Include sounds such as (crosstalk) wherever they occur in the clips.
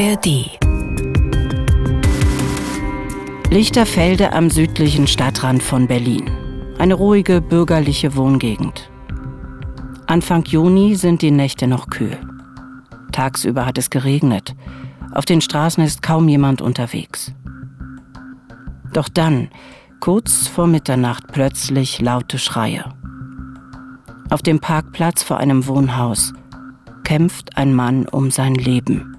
ARD Lichterfelde am südlichen Stadtrand von Berlin. Eine ruhige bürgerliche Wohngegend. Anfang Juni sind die Nächte noch kühl. Tagsüber hat es geregnet. Auf den Straßen ist kaum jemand unterwegs. Doch dann, kurz vor Mitternacht, plötzlich laute Schreie. Auf dem Parkplatz vor einem Wohnhaus kämpft ein Mann um sein Leben.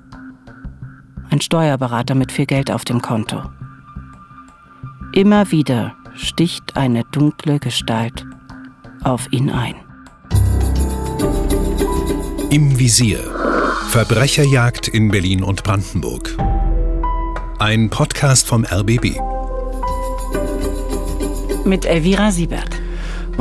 Ein Steuerberater mit viel Geld auf dem Konto. Immer wieder sticht eine dunkle Gestalt auf ihn ein. Im Visier. Verbrecherjagd in Berlin und Brandenburg. Ein Podcast vom RBB. Mit Elvira Siebert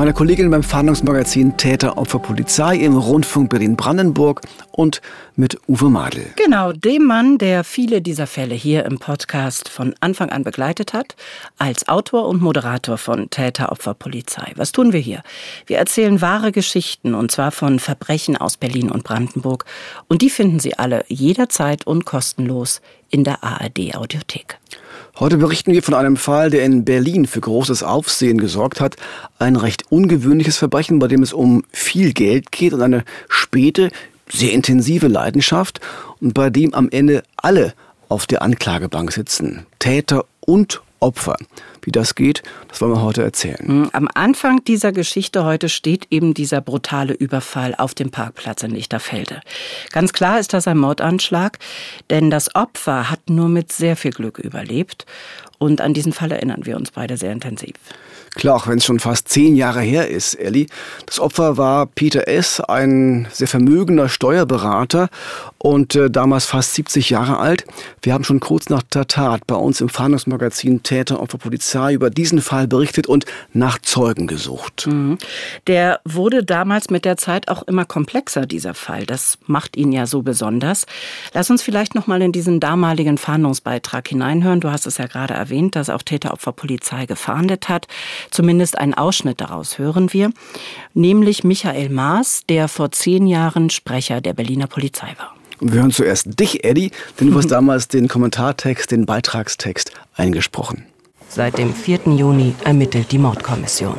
meiner Kollegin beim Fahndungsmagazin Täter Opfer Polizei im Rundfunk Berlin-Brandenburg und mit Uwe Madel. Genau, dem Mann, der viele dieser Fälle hier im Podcast von Anfang an begleitet hat, als Autor und Moderator von Täter Opfer Polizei. Was tun wir hier? Wir erzählen wahre Geschichten und zwar von Verbrechen aus Berlin und Brandenburg und die finden Sie alle jederzeit und kostenlos in der ARD Audiothek. Heute berichten wir von einem Fall, der in Berlin für großes Aufsehen gesorgt hat. Ein recht ungewöhnliches Verbrechen, bei dem es um viel Geld geht und eine späte, sehr intensive Leidenschaft und bei dem am Ende alle auf der Anklagebank sitzen. Täter und Opfer. Wie das geht, das wollen wir heute erzählen. Hm, am Anfang dieser Geschichte heute steht eben dieser brutale Überfall auf dem Parkplatz in Lichterfelde. Ganz klar ist das ein Mordanschlag, denn das Opfer hat nur mit sehr viel Glück überlebt. Und an diesen Fall erinnern wir uns beide sehr intensiv. Klar, auch wenn es schon fast zehn Jahre her ist, Elli. Das Opfer war Peter S., ein sehr vermögender Steuerberater und äh, damals fast 70 Jahre alt. Wir haben schon kurz nach der Tat bei uns im Fahndungsmagazin Täter Opfer Polizei über diesen Fall berichtet und nach Zeugen gesucht. Mhm. Der wurde damals mit der Zeit auch immer komplexer, dieser Fall. Das macht ihn ja so besonders. Lass uns vielleicht noch mal in diesen damaligen Fahndungsbeitrag hineinhören. Du hast es ja gerade erwähnt, dass auch Täter Opfer Polizei gefahndet hat. Zumindest einen Ausschnitt daraus hören wir, nämlich Michael Maas, der vor zehn Jahren Sprecher der Berliner Polizei war. Und wir hören zuerst dich, Eddie, denn du hast (laughs) damals den Kommentartext, den Beitragstext eingesprochen. Seit dem 4. Juni ermittelt die Mordkommission.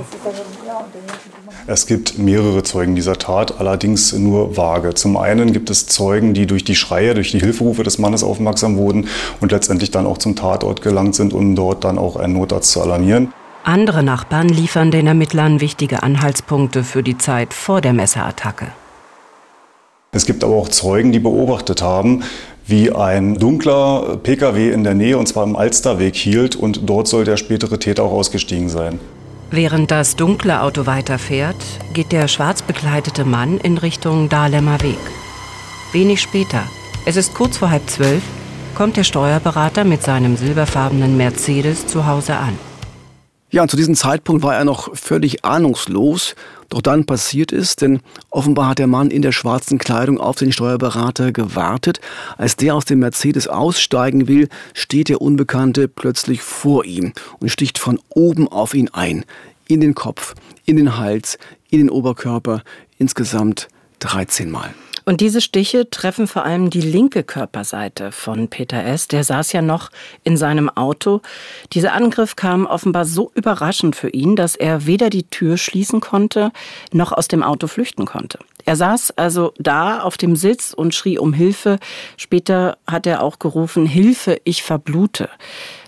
Es gibt mehrere Zeugen dieser Tat, allerdings nur vage. Zum einen gibt es Zeugen, die durch die Schreie, durch die Hilferufe des Mannes aufmerksam wurden und letztendlich dann auch zum Tatort gelangt sind, um dort dann auch einen Notarzt zu alarmieren. Andere Nachbarn liefern den Ermittlern wichtige Anhaltspunkte für die Zeit vor der Messerattacke. Es gibt aber auch Zeugen, die beobachtet haben, wie ein dunkler Pkw in der Nähe, und zwar im Alsterweg, hielt und dort soll der spätere Täter auch ausgestiegen sein. Während das dunkle Auto weiterfährt, geht der schwarz bekleidete Mann in Richtung Dahlemer Weg. Wenig später, es ist kurz vor halb zwölf, kommt der Steuerberater mit seinem silberfarbenen Mercedes zu Hause an. Ja, und zu diesem Zeitpunkt war er noch völlig ahnungslos. Doch dann passiert es, denn offenbar hat der Mann in der schwarzen Kleidung auf den Steuerberater gewartet. Als der aus dem Mercedes aussteigen will, steht der Unbekannte plötzlich vor ihm und sticht von oben auf ihn ein. In den Kopf, in den Hals, in den Oberkörper, insgesamt 13 Mal. Und diese Stiche treffen vor allem die linke Körperseite von Peter S. Der saß ja noch in seinem Auto. Dieser Angriff kam offenbar so überraschend für ihn, dass er weder die Tür schließen konnte, noch aus dem Auto flüchten konnte. Er saß also da auf dem Sitz und schrie um Hilfe. Später hat er auch gerufen, Hilfe, ich verblute.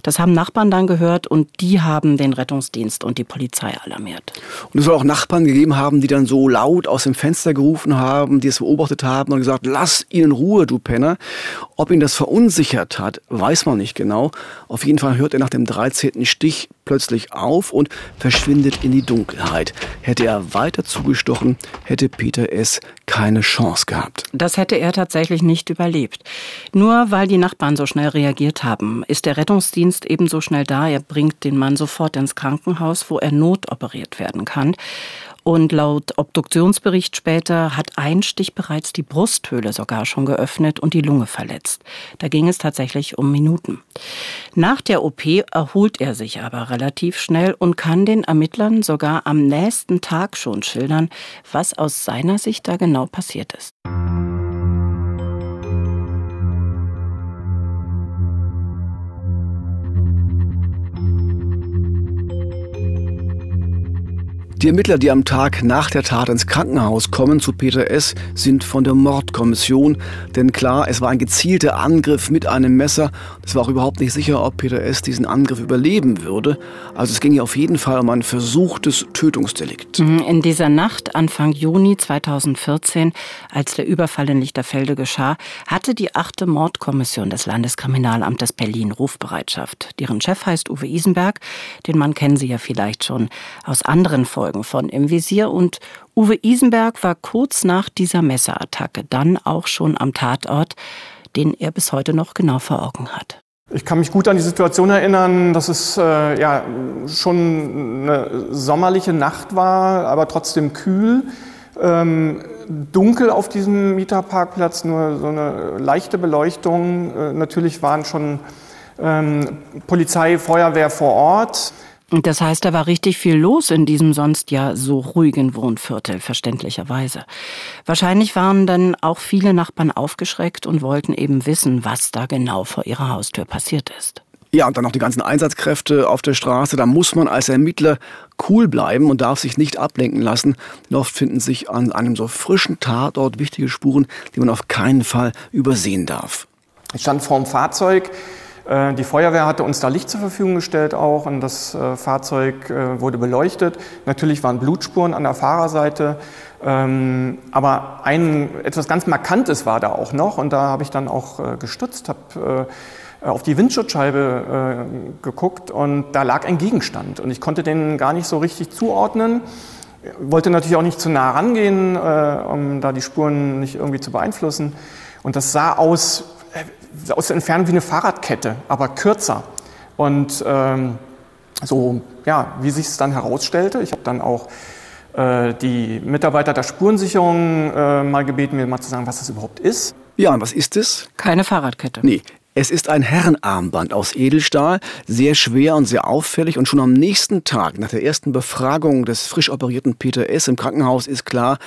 Das haben Nachbarn dann gehört und die haben den Rettungsdienst und die Polizei alarmiert. Und es soll auch Nachbarn gegeben haben, die dann so laut aus dem Fenster gerufen haben, die es beobachtet haben und gesagt, lass ihn in Ruhe, du Penner. Ob ihn das verunsichert hat, weiß man nicht genau. Auf jeden Fall hört er nach dem 13. Stich plötzlich auf und verschwindet in die Dunkelheit. Hätte er weiter zugestochen, hätte Peter S. keine Chance gehabt. Das hätte er tatsächlich nicht überlebt. Nur weil die Nachbarn so schnell reagiert haben, ist der Rettungsdienst ebenso schnell da. Er bringt den Mann sofort ins Krankenhaus, wo er notoperiert werden kann. Und laut Obduktionsbericht später hat ein Stich bereits die Brusthöhle sogar schon geöffnet und die Lunge verletzt. Da ging es tatsächlich um Minuten. Nach der OP erholt er sich aber relativ schnell und kann den Ermittlern sogar am nächsten Tag schon schildern, was aus seiner Sicht da genau passiert ist. Die Ermittler, die am Tag nach der Tat ins Krankenhaus kommen zu Peter S., sind von der Mordkommission. Denn klar, es war ein gezielter Angriff mit einem Messer. Es war auch überhaupt nicht sicher, ob Peter S. diesen Angriff überleben würde. Also es ging ja auf jeden Fall um ein versuchtes Tötungsdelikt. Mhm, in dieser Nacht, Anfang Juni 2014, als der Überfall in Lichterfelde geschah, hatte die achte Mordkommission des Landeskriminalamtes Berlin Rufbereitschaft. Deren Chef heißt Uwe Isenberg. Den Mann kennen Sie ja vielleicht schon aus anderen Folgen Folgen von Im Visier und Uwe Isenberg war kurz nach dieser Messerattacke dann auch schon am Tatort, den er bis heute noch genau vor Augen hat. Ich kann mich gut an die Situation erinnern, dass es äh, ja schon eine sommerliche Nacht war, aber trotzdem kühl. Ähm, dunkel auf diesem Mieterparkplatz, nur so eine leichte Beleuchtung. Äh, natürlich waren schon ähm, Polizei, Feuerwehr vor Ort. Das heißt, da war richtig viel los in diesem sonst ja so ruhigen Wohnviertel, verständlicherweise. Wahrscheinlich waren dann auch viele Nachbarn aufgeschreckt und wollten eben wissen, was da genau vor ihrer Haustür passiert ist. Ja, und dann noch die ganzen Einsatzkräfte auf der Straße. Da muss man als Ermittler cool bleiben und darf sich nicht ablenken lassen. Denn oft finden sich an einem so frischen Tatort wichtige Spuren, die man auf keinen Fall übersehen darf. Ich stand vor dem Fahrzeug, die Feuerwehr hatte uns da Licht zur Verfügung gestellt auch und das äh, Fahrzeug äh, wurde beleuchtet. Natürlich waren Blutspuren an der Fahrerseite, ähm, aber ein etwas ganz Markantes war da auch noch und da habe ich dann auch gestutzt, habe auf die Windschutzscheibe geguckt und da lag ein Gegenstand und ich konnte den gar nicht so richtig zuordnen. Wollte natürlich auch nicht zu nah rangehen, um da die Spuren nicht irgendwie zu beeinflussen. Und das sah aus aus der Entfernung wie eine Fahrradkette, aber kürzer. Und ähm, so, ja, wie sich es dann herausstellte, ich habe dann auch äh, die Mitarbeiter der Spurensicherung äh, mal gebeten, mir mal zu sagen, was das überhaupt ist. Ja, und was ist es? Keine Fahrradkette. Nee, es ist ein Herrenarmband aus Edelstahl, sehr schwer und sehr auffällig und schon am nächsten Tag, nach der ersten Befragung des frisch operierten Peter S. im Krankenhaus, ist klar,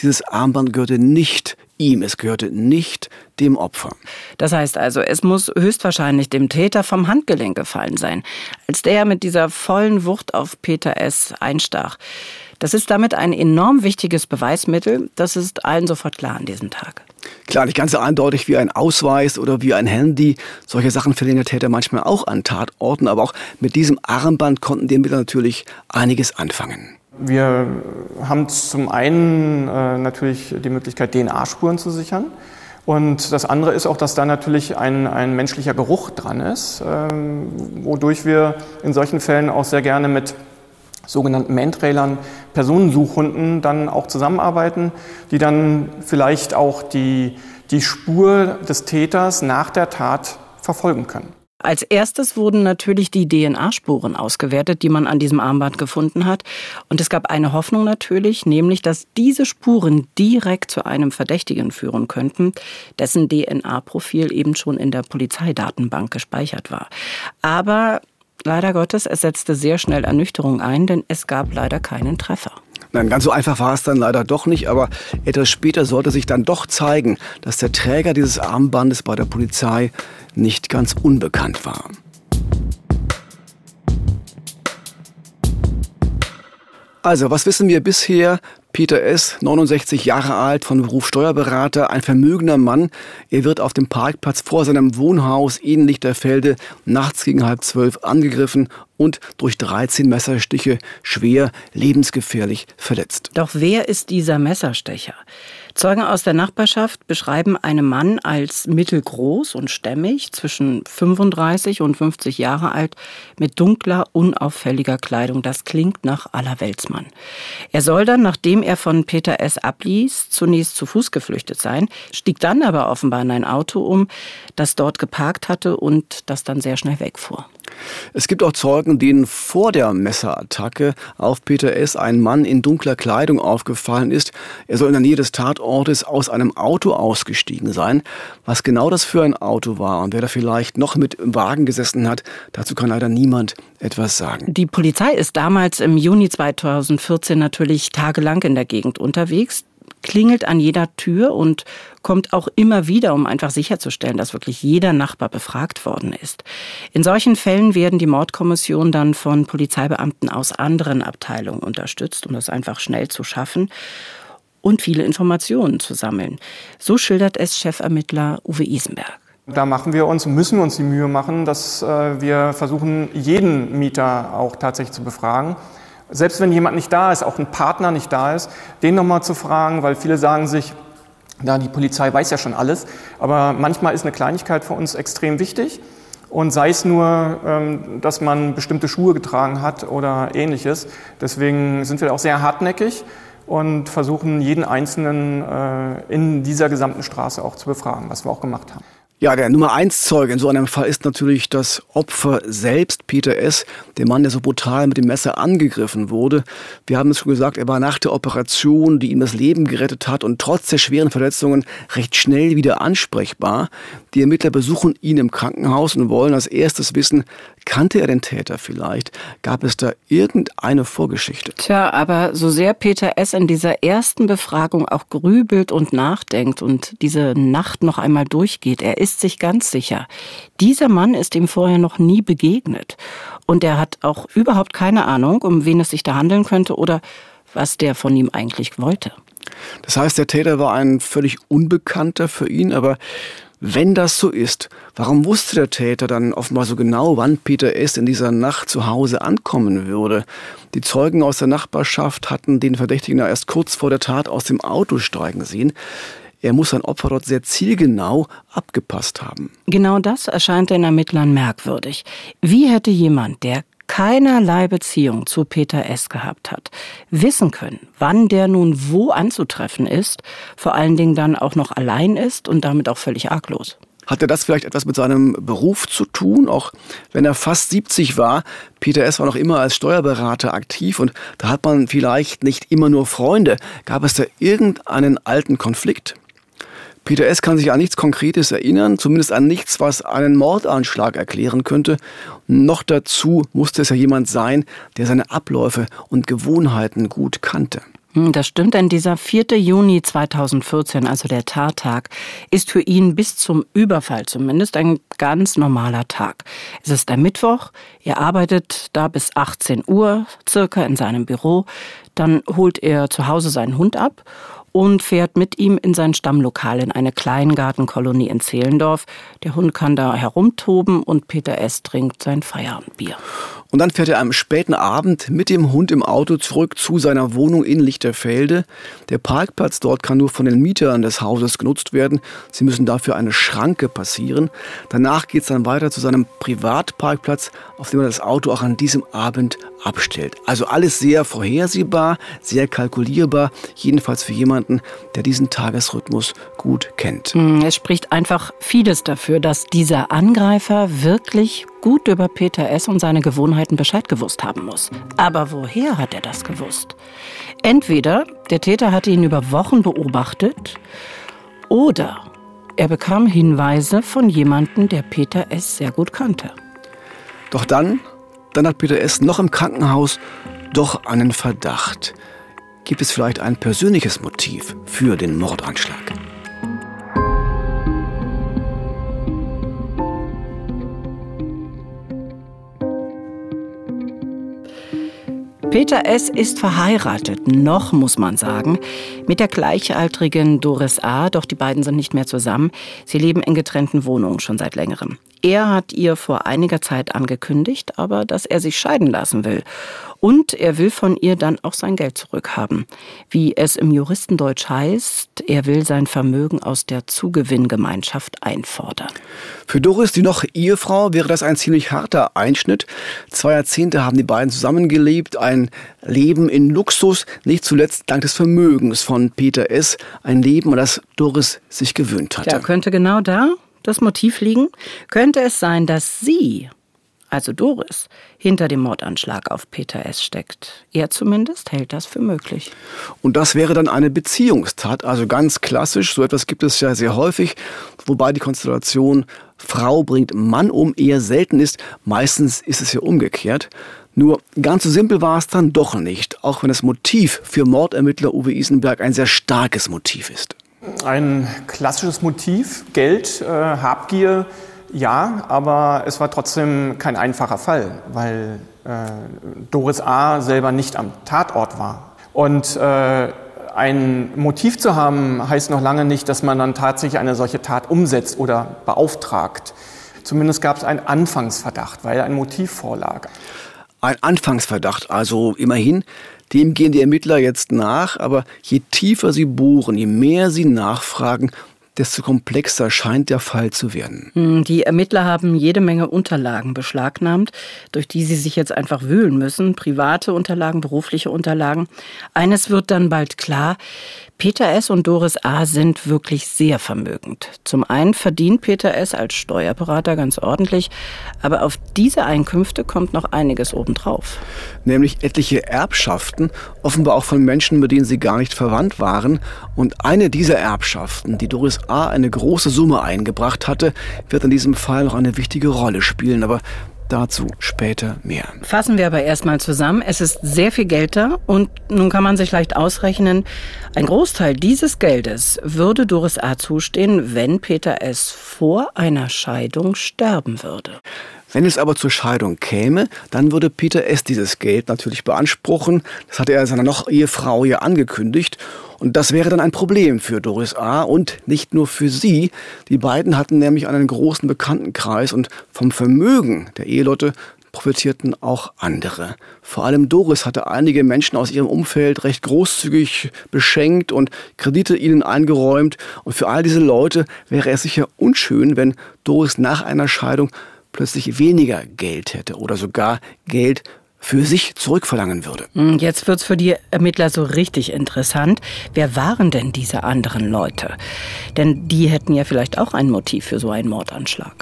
dieses Armband gehörte nicht ihm, es gehörte nicht dem Opfer. Das heißt also, es muss höchstwahrscheinlich dem Täter vom Handgelenk gefallen sein, als der mit dieser vollen Wucht auf Peter S. einstach. Das ist damit ein enorm wichtiges Beweismittel, das ist allen sofort klar an diesem Tag. Klar, nicht ganz so eindeutig wie ein Ausweis oder wie ein Handy. Solche Sachen verlieren der Täter manchmal auch an Tatorten, aber auch mit diesem Armband konnten die Ermittler natürlich einiges anfangen. Wir haben zum einen äh, natürlich die Möglichkeit, DNA-Spuren zu sichern. Und das andere ist auch, dass da natürlich ein, ein menschlicher Geruch dran ist, ähm, wodurch wir in solchen Fällen auch sehr gerne mit sogenannten Mantrailern, Personensuchhunden dann auch zusammenarbeiten, die dann vielleicht auch die, die Spur des Täters nach der Tat verfolgen können. Als erstes wurden natürlich die DNA-Spuren ausgewertet, die man an diesem Armband gefunden hat. Und es gab eine Hoffnung natürlich, nämlich, dass diese Spuren direkt zu einem Verdächtigen führen könnten, dessen DNA-Profil eben schon in der Polizeidatenbank gespeichert war. Aber leider Gottes, es setzte sehr schnell Ernüchterung ein, denn es gab leider keinen Treffer. Nein, ganz so einfach war es dann leider doch nicht, aber etwas später sollte sich dann doch zeigen, dass der Träger dieses Armbandes bei der Polizei nicht ganz unbekannt war. Also, was wissen wir bisher Peter S., 69 Jahre alt, von Beruf Steuerberater, ein vermögender Mann. Er wird auf dem Parkplatz vor seinem Wohnhaus in Lichterfelde nachts gegen halb zwölf angegriffen und durch 13 Messerstiche schwer lebensgefährlich verletzt. Doch wer ist dieser Messerstecher? Zeugen aus der Nachbarschaft beschreiben einen Mann als mittelgroß und stämmig, zwischen 35 und 50 Jahre alt, mit dunkler, unauffälliger Kleidung. Das klingt nach Allerweltsmann. Er soll dann, nachdem er von Peter S. abließ, zunächst zu Fuß geflüchtet sein, stieg dann aber offenbar in ein Auto um, das dort geparkt hatte und das dann sehr schnell wegfuhr. Es gibt auch Zeugen, denen vor der Messerattacke auf Peter S. ein Mann in dunkler Kleidung aufgefallen ist. Er soll in der Nähe des Tatortes aus einem Auto ausgestiegen sein. Was genau das für ein Auto war und wer da vielleicht noch mit im Wagen gesessen hat, dazu kann leider niemand etwas sagen. Die Polizei ist damals im Juni 2014 natürlich tagelang in der Gegend unterwegs. Klingelt an jeder Tür und kommt auch immer wieder, um einfach sicherzustellen, dass wirklich jeder Nachbar befragt worden ist. In solchen Fällen werden die Mordkommissionen dann von Polizeibeamten aus anderen Abteilungen unterstützt, um das einfach schnell zu schaffen und viele Informationen zu sammeln. So schildert es Chefermittler Uwe Isenberg. Da machen wir uns, müssen uns die Mühe machen, dass äh, wir versuchen, jeden Mieter auch tatsächlich zu befragen. Selbst wenn jemand nicht da ist, auch ein Partner nicht da ist, den nochmal zu fragen, weil viele sagen sich, na, die Polizei weiß ja schon alles. Aber manchmal ist eine Kleinigkeit für uns extrem wichtig. Und sei es nur, ähm, dass man bestimmte Schuhe getragen hat oder ähnliches. Deswegen sind wir auch sehr hartnäckig und versuchen jeden Einzelnen äh, in dieser gesamten Straße auch zu befragen, was wir auch gemacht haben. Ja, der Nummer eins Zeuge in so einem Fall ist natürlich das Opfer selbst, Peter S., der Mann, der so brutal mit dem Messer angegriffen wurde. Wir haben es schon gesagt, er war nach der Operation, die ihm das Leben gerettet hat und trotz der schweren Verletzungen recht schnell wieder ansprechbar. Die Ermittler besuchen ihn im Krankenhaus und wollen als erstes wissen, kannte er den Täter vielleicht? Gab es da irgendeine Vorgeschichte? Tja, aber so sehr Peter S. in dieser ersten Befragung auch grübelt und nachdenkt und diese Nacht noch einmal durchgeht, er ist sich ganz sicher, dieser Mann ist ihm vorher noch nie begegnet. Und er hat auch überhaupt keine Ahnung, um wen es sich da handeln könnte oder was der von ihm eigentlich wollte. Das heißt, der Täter war ein völlig Unbekannter für ihn, aber wenn das so ist, warum wusste der Täter dann offenbar so genau, wann Peter S. in dieser Nacht zu Hause ankommen würde? Die Zeugen aus der Nachbarschaft hatten den Verdächtigen erst kurz vor der Tat aus dem Auto steigen sehen. Er muss sein Opfer dort sehr zielgenau abgepasst haben. Genau das erscheint den Ermittlern merkwürdig. Wie hätte jemand, der keinerlei Beziehung zu Peter S. gehabt hat, wissen können, wann der nun wo anzutreffen ist, vor allen Dingen dann auch noch allein ist und damit auch völlig arglos. Hatte das vielleicht etwas mit seinem Beruf zu tun? Auch wenn er fast 70 war, Peter S. war noch immer als Steuerberater aktiv und da hat man vielleicht nicht immer nur Freunde. Gab es da irgendeinen alten Konflikt? Peter S. kann sich an nichts Konkretes erinnern, zumindest an nichts, was einen Mordanschlag erklären könnte. Noch dazu musste es ja jemand sein, der seine Abläufe und Gewohnheiten gut kannte. Hm, das stimmt, denn dieser 4. Juni 2014, also der Tattag, ist für ihn bis zum Überfall zumindest ein ganz normaler Tag. Es ist ein Mittwoch, er arbeitet da bis 18 Uhr circa in seinem Büro, dann holt er zu Hause seinen Hund ab und fährt mit ihm in sein Stammlokal in eine Kleingartenkolonie in Zehlendorf. Der Hund kann da herumtoben und Peter S. trinkt sein Feierabendbier. Und dann fährt er am späten Abend mit dem Hund im Auto zurück zu seiner Wohnung in Lichterfelde. Der Parkplatz dort kann nur von den Mietern des Hauses genutzt werden. Sie müssen dafür eine Schranke passieren. Danach geht es dann weiter zu seinem Privatparkplatz, auf dem er das Auto auch an diesem Abend abstellt. Also alles sehr vorhersehbar, sehr kalkulierbar, jedenfalls für jemanden, der diesen Tagesrhythmus gut kennt. Hm, es spricht einfach vieles dafür, dass dieser Angreifer wirklich gut über Peter S. und seine Gewohnheiten Bescheid gewusst haben muss. Aber woher hat er das gewusst? Entweder der Täter hatte ihn über Wochen beobachtet oder er bekam Hinweise von jemandem, der Peter S. sehr gut kannte. Doch dann, dann hat Peter S. noch im Krankenhaus doch einen Verdacht. Gibt es vielleicht ein persönliches Motiv für den Mordanschlag? Peter S. ist verheiratet, noch muss man sagen, mit der gleichaltrigen Doris A., doch die beiden sind nicht mehr zusammen. Sie leben in getrennten Wohnungen schon seit längerem. Er hat ihr vor einiger Zeit angekündigt, aber dass er sich scheiden lassen will. Und er will von ihr dann auch sein Geld zurückhaben. Wie es im Juristendeutsch heißt, er will sein Vermögen aus der Zugewinngemeinschaft einfordern. Für Doris, die noch Ehefrau, wäre das ein ziemlich harter Einschnitt. Zwei Jahrzehnte haben die beiden zusammengelebt, ein Leben in Luxus, nicht zuletzt dank des Vermögens von Peter S., ein Leben, an das Doris sich gewöhnt hatte. Ja, könnte genau da das Motiv liegen? Könnte es sein, dass sie also Doris, hinter dem Mordanschlag auf Peter S. steckt. Er zumindest hält das für möglich. Und das wäre dann eine Beziehungstat, also ganz klassisch. So etwas gibt es ja sehr häufig, wobei die Konstellation Frau bringt Mann um eher selten ist. Meistens ist es ja umgekehrt. Nur ganz so simpel war es dann doch nicht, auch wenn das Motiv für Mordermittler Uwe Isenberg ein sehr starkes Motiv ist. Ein klassisches Motiv, Geld, äh, Habgier, ja, aber es war trotzdem kein einfacher Fall, weil äh, Doris A. selber nicht am Tatort war. Und äh, ein Motiv zu haben, heißt noch lange nicht, dass man dann tatsächlich eine solche Tat umsetzt oder beauftragt. Zumindest gab es einen Anfangsverdacht, weil ein Motiv vorlag. Ein Anfangsverdacht, also immerhin, dem gehen die Ermittler jetzt nach, aber je tiefer sie bohren, je mehr sie nachfragen, desto komplexer scheint der Fall zu werden. Hm, die Ermittler haben jede Menge Unterlagen beschlagnahmt, durch die sie sich jetzt einfach wühlen müssen. Private Unterlagen, berufliche Unterlagen. Eines wird dann bald klar. Peter S. und Doris A. sind wirklich sehr vermögend. Zum einen verdient Peter S. als Steuerberater ganz ordentlich, aber auf diese Einkünfte kommt noch einiges obendrauf. Nämlich etliche Erbschaften, offenbar auch von Menschen, mit denen sie gar nicht verwandt waren. Und eine dieser Erbschaften, die Doris A. eine große Summe eingebracht hatte, wird in diesem Fall noch eine wichtige Rolle spielen. Aber Dazu später mehr. Fassen wir aber erstmal zusammen. Es ist sehr viel Geld da und nun kann man sich leicht ausrechnen, ein Großteil dieses Geldes würde Doris A. zustehen, wenn Peter S. vor einer Scheidung sterben würde. Wenn es aber zur Scheidung käme, dann würde Peter S. dieses Geld natürlich beanspruchen. Das hatte er seiner noch Ehefrau ja angekündigt. Und das wäre dann ein Problem für Doris A. und nicht nur für sie. Die beiden hatten nämlich einen großen Bekanntenkreis und vom Vermögen der Eheleute profitierten auch andere. Vor allem Doris hatte einige Menschen aus ihrem Umfeld recht großzügig beschenkt und Kredite ihnen eingeräumt. Und für all diese Leute wäre es sicher unschön, wenn Doris nach einer Scheidung plötzlich weniger Geld hätte oder sogar Geld für sich zurückverlangen würde. Hm, jetzt wird's für die Ermittler so richtig interessant. Wer waren denn diese anderen Leute? Denn die hätten ja vielleicht auch ein Motiv für so einen Mordanschlag.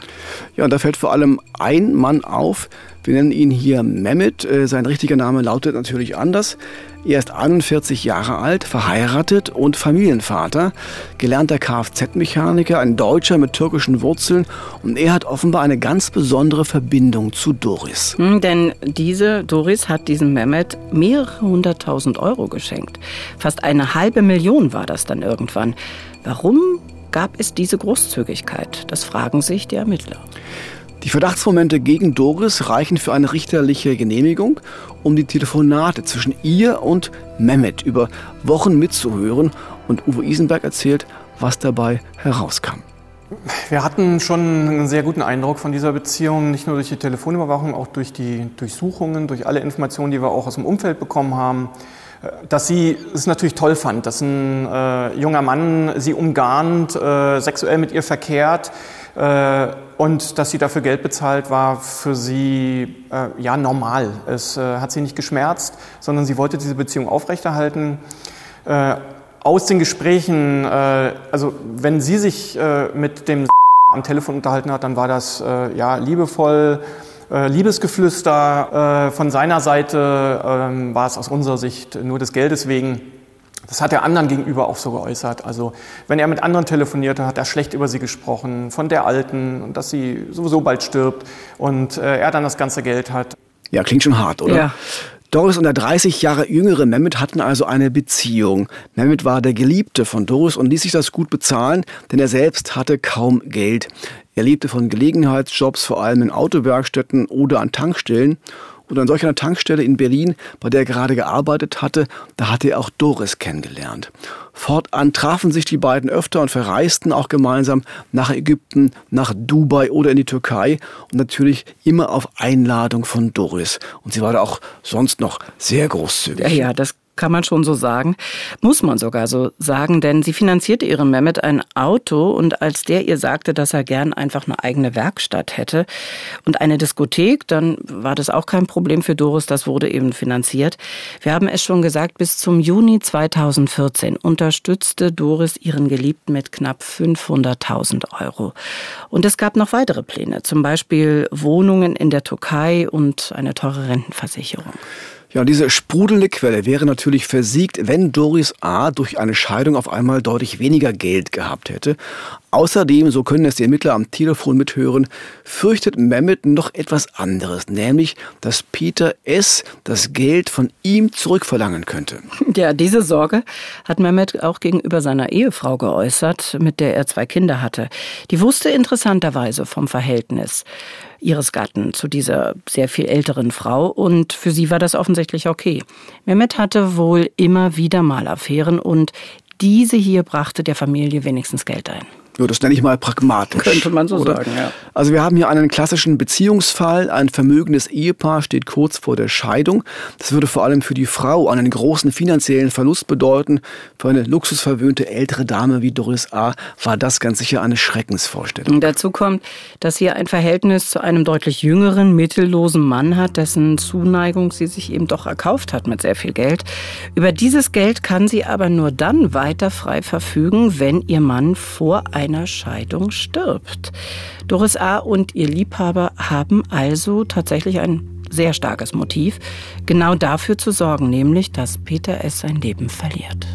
Ja, und da fällt vor allem ein Mann auf. Wir nennen ihn hier Mehmet. Äh, sein richtiger Name lautet natürlich anders. Er ist 41 Jahre alt, verheiratet und Familienvater, gelernter Kfz-Mechaniker, ein Deutscher mit türkischen Wurzeln und er hat offenbar eine ganz besondere Verbindung zu Doris. Hm, denn diese Doris hat diesem Mehmet mehrere hunderttausend Euro geschenkt. Fast eine halbe Million war das dann irgendwann. Warum gab es diese Großzügigkeit? Das fragen sich die Ermittler. Die Verdachtsmomente gegen Doris reichen für eine richterliche Genehmigung, um die Telefonate zwischen ihr und Mehmet über Wochen mitzuhören. Und Uwe Isenberg erzählt, was dabei herauskam. Wir hatten schon einen sehr guten Eindruck von dieser Beziehung, nicht nur durch die Telefonüberwachung, auch durch die Durchsuchungen, durch alle Informationen, die wir auch aus dem Umfeld bekommen haben dass sie es natürlich toll fand, dass ein äh, junger Mann sie umgarnt, äh, sexuell mit ihr verkehrt äh, und dass sie dafür Geld bezahlt, war für sie äh, ja normal. Es äh, hat sie nicht geschmerzt, sondern sie wollte diese Beziehung aufrechterhalten. Äh, aus den Gesprächen, also wenn sie sich mit dem (laughs) am Telefon unterhalten hat, dann war das ja liebevoll äh, Liebesgeflüster äh, von seiner Seite ähm, war es aus unserer Sicht nur des Geldes wegen. Das hat er anderen gegenüber auch so geäußert. Also wenn er mit anderen telefonierte, hat er schlecht über sie gesprochen, von der Alten und dass sie sowieso bald stirbt und äh, er dann das ganze Geld hat. Ja, klingt schon hart, oder? Ja. Doris und der 30 Jahre jüngere Mehmet hatten also eine Beziehung. Mehmet war der Geliebte von Doris und ließ sich das gut bezahlen, denn er selbst hatte kaum Geld. Er lebte von Gelegenheitsjobs, vor allem in Autowerkstätten oder an Tankstellen. Und an solch einer Tankstelle in Berlin, bei der er gerade gearbeitet hatte, da hatte er auch Doris kennengelernt. Fortan trafen sich die beiden öfter und verreisten auch gemeinsam nach Ägypten, nach Dubai oder in die Türkei und natürlich immer auf Einladung von Doris. Und sie war da auch sonst noch sehr großzügig. Ja, ja, das kann man schon so sagen. Muss man sogar so sagen, denn sie finanzierte ihrem Mehmet ein Auto und als der ihr sagte, dass er gern einfach eine eigene Werkstatt hätte und eine Diskothek, dann war das auch kein Problem für Doris, das wurde eben finanziert. Wir haben es schon gesagt, bis zum Juni 2014 unterstützte Doris ihren Geliebten mit knapp 500.000 Euro. Und es gab noch weitere Pläne, zum Beispiel Wohnungen in der Türkei und eine teure Rentenversicherung. Ja, diese sprudelnde Quelle wäre natürlich versiegt, wenn Doris A. durch eine Scheidung auf einmal deutlich weniger Geld gehabt hätte. Außerdem, so können es die Ermittler am Telefon mithören, fürchtet Mehmet noch etwas anderes, nämlich, dass Peter S. das Geld von ihm zurückverlangen könnte. Ja, diese Sorge hat Mehmet auch gegenüber seiner Ehefrau geäußert, mit der er zwei Kinder hatte. Die wusste interessanterweise vom Verhältnis ihres Gatten zu dieser sehr viel älteren Frau und für sie war das offensichtlich okay. Mehmet hatte wohl immer wieder mal Affären und diese hier brachte der Familie wenigstens Geld ein. Ja, das nenne ich mal pragmatisch. Könnte man so oder? sagen, ja. Also wir haben hier einen klassischen Beziehungsfall. Ein vermögendes Ehepaar steht kurz vor der Scheidung. Das würde vor allem für die Frau einen großen finanziellen Verlust bedeuten. Für eine luxusverwöhnte ältere Dame wie Doris A. war das ganz sicher eine Schreckensvorstellung. Und dazu kommt, dass sie ein Verhältnis zu einem deutlich jüngeren, mittellosen Mann hat, dessen Zuneigung sie sich eben doch erkauft hat mit sehr viel Geld. Über dieses Geld kann sie aber nur dann weiter frei verfügen, wenn ihr Mann vor einem einer Scheidung stirbt. Doris A. und ihr Liebhaber haben also tatsächlich ein sehr starkes Motiv, genau dafür zu sorgen, nämlich dass Peter S. sein Leben verliert.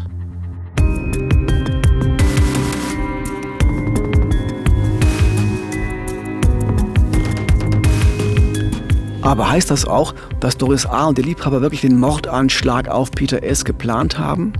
Aber heißt das auch, dass Doris A. und der Liebhaber wirklich den Mordanschlag auf Peter S. geplant haben?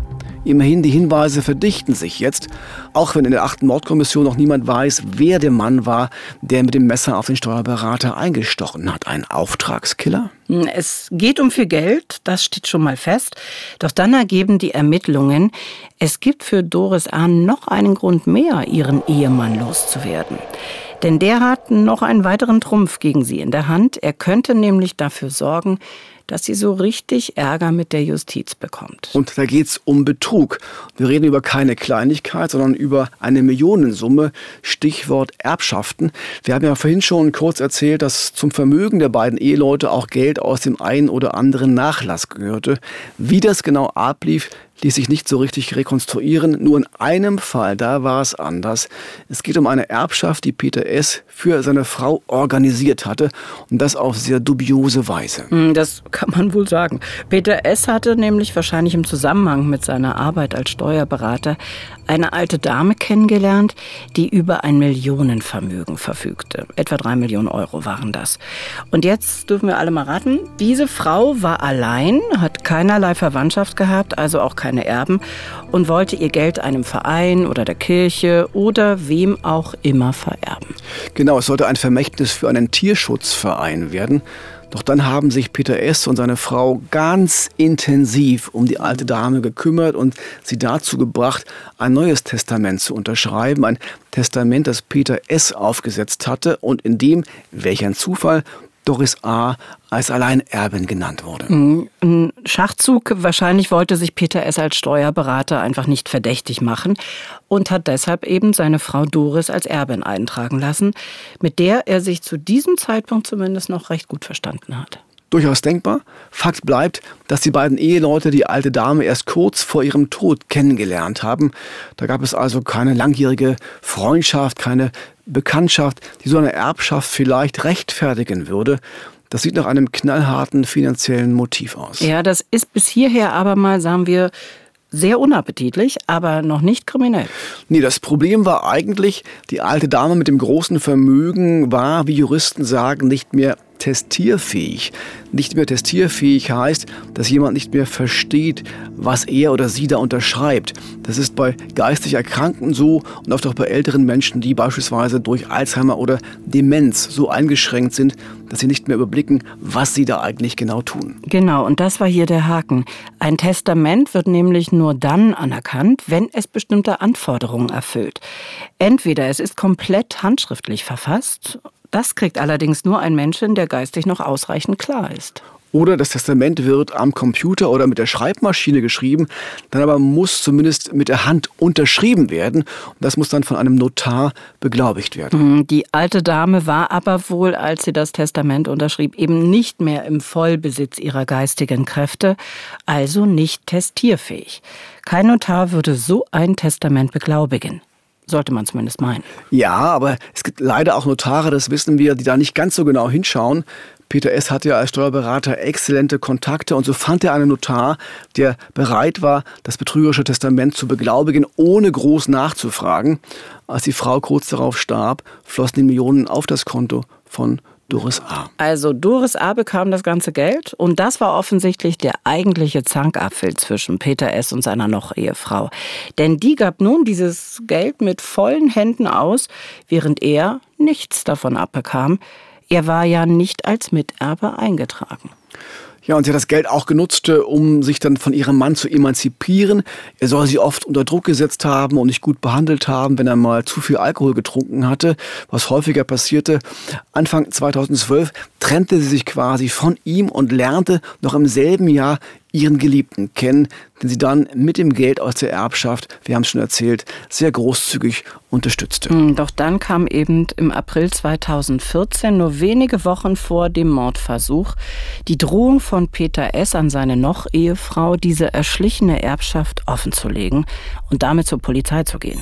Immerhin, die Hinweise verdichten sich jetzt, auch wenn in der achten Mordkommission noch niemand weiß, wer der Mann war, der mit dem Messer auf den Steuerberater eingestochen hat. Ein Auftragskiller? Hm, es geht um viel Geld, das steht schon mal fest. Doch dann ergeben die Ermittlungen, es gibt für Doris Ahn noch einen Grund mehr, ihren Ehemann loszuwerden. Denn der hat noch einen weiteren Trumpf gegen sie in der Hand. Er könnte nämlich dafür sorgen, dass sie so richtig Ärger mit der Justiz bekommt. Und da geht es um Betrug. Wir reden über keine Kleinigkeit, sondern über eine Millionensumme. Stichwort Erbschaften. Wir haben ja vorhin schon kurz erzählt, dass zum Vermögen der beiden Eheleute auch Geld aus dem einen oder anderen Nachlass gehörte. Wie das genau ablief, ließ sich nicht so richtig rekonstruieren. Nur in einem Fall, da war es anders. Es geht um eine Erbschaft, die Peter S. für seine Frau organisiert hatte und das auf sehr dubiose Weise. Hm, das kann man wohl sagen. Peter S. hatte nämlich wahrscheinlich im Zusammenhang mit seiner Arbeit als Steuerberater eine alte Dame kennengelernt, die über ein Millionenvermögen verfügte. Etwa drei Millionen Euro waren das. Und jetzt dürfen wir alle mal raten, diese Frau war allein, hat keinerlei Verwandtschaft gehabt, also auch keine Erben und wollte ihr Geld einem Verein oder der Kirche oder wem auch immer vererben. Genau, es sollte ein Vermächtnis für einen Tierschutzverein werden. Doch dann haben sich Peter S. und seine Frau ganz intensiv um die alte Dame gekümmert und sie dazu gebracht, ein neues Testament zu unterschreiben. Ein Testament, das Peter S. aufgesetzt hatte und in dem, welch ein Zufall, Doris A. als Alleinerbin genannt wurde. Mhm. Ein Schachzug. Wahrscheinlich wollte sich Peter S. als Steuerberater einfach nicht verdächtig machen und hat deshalb eben seine Frau Doris als Erbin eintragen lassen, mit der er sich zu diesem Zeitpunkt zumindest noch recht gut verstanden hat durchaus denkbar. Fakt bleibt, dass die beiden Eheleute die alte Dame erst kurz vor ihrem Tod kennengelernt haben. Da gab es also keine langjährige Freundschaft, keine Bekanntschaft, die so eine Erbschaft vielleicht rechtfertigen würde. Das sieht nach einem knallharten finanziellen Motiv aus. Ja, das ist bis hierher aber mal, sagen wir, sehr unappetitlich, aber noch nicht kriminell. Nee, das Problem war eigentlich, die alte Dame mit dem großen Vermögen war, wie Juristen sagen, nicht mehr testierfähig. Nicht mehr testierfähig heißt, dass jemand nicht mehr versteht, was er oder sie da unterschreibt. Das ist bei geistig Erkrankten so und oft auch bei älteren Menschen, die beispielsweise durch Alzheimer oder Demenz so eingeschränkt sind, dass sie nicht mehr überblicken, was sie da eigentlich genau tun. Genau, und das war hier der Haken. Ein Testament wird nämlich nur dann anerkannt, wenn es bestimmte Anforderungen erfüllt. Entweder es ist komplett handschriftlich verfasst das kriegt allerdings nur ein Mensch hin, der geistig noch ausreichend klar ist. Oder das Testament wird am Computer oder mit der Schreibmaschine geschrieben, dann aber muss zumindest mit der Hand unterschrieben werden. Und das muss dann von einem Notar beglaubigt werden. Hm, die alte Dame war aber wohl, als sie das Testament unterschrieb, eben nicht mehr im Vollbesitz ihrer geistigen Kräfte, also nicht testierfähig. Kein Notar würde so ein Testament beglaubigen. Sollte man zumindest meinen. Ja, aber es gibt leider auch Notare, das wissen wir, die da nicht ganz so genau hinschauen. Peter S. hatte ja als Steuerberater exzellente Kontakte und so fand er einen Notar, der bereit war, das betrügerische Testament zu beglaubigen, ohne groß nachzufragen. Als die Frau kurz darauf starb, flossen die Millionen auf das Konto von Doris A. Also Doris A. bekam das ganze Geld und das war offensichtlich der eigentliche Zankapfel zwischen Peter S. und seiner Noch-Ehefrau. Denn die gab nun dieses Geld mit vollen Händen aus, während er nichts davon abbekam. Er war ja nicht als Miterbe eingetragen. Ja, und sie hat das Geld auch genutzt, äh, um sich dann von ihrem Mann zu emanzipieren. Er soll sie oft unter Druck gesetzt haben und nicht gut behandelt haben, wenn er mal zu viel Alkohol getrunken hatte, was häufiger passierte. Anfang 2012 trennte sie sich quasi von ihm und lernte noch im selben Jahr ihren Geliebten kennen, den sie dann mit dem Geld aus der Erbschaft, wir haben es schon erzählt, sehr großzügig unterstützte. Hm, doch dann kam eben im April 2014, nur wenige Wochen vor dem Mordversuch, die Drohung von Peter S. an seine Noch-Ehefrau, diese erschlichene Erbschaft offenzulegen und damit zur Polizei zu gehen.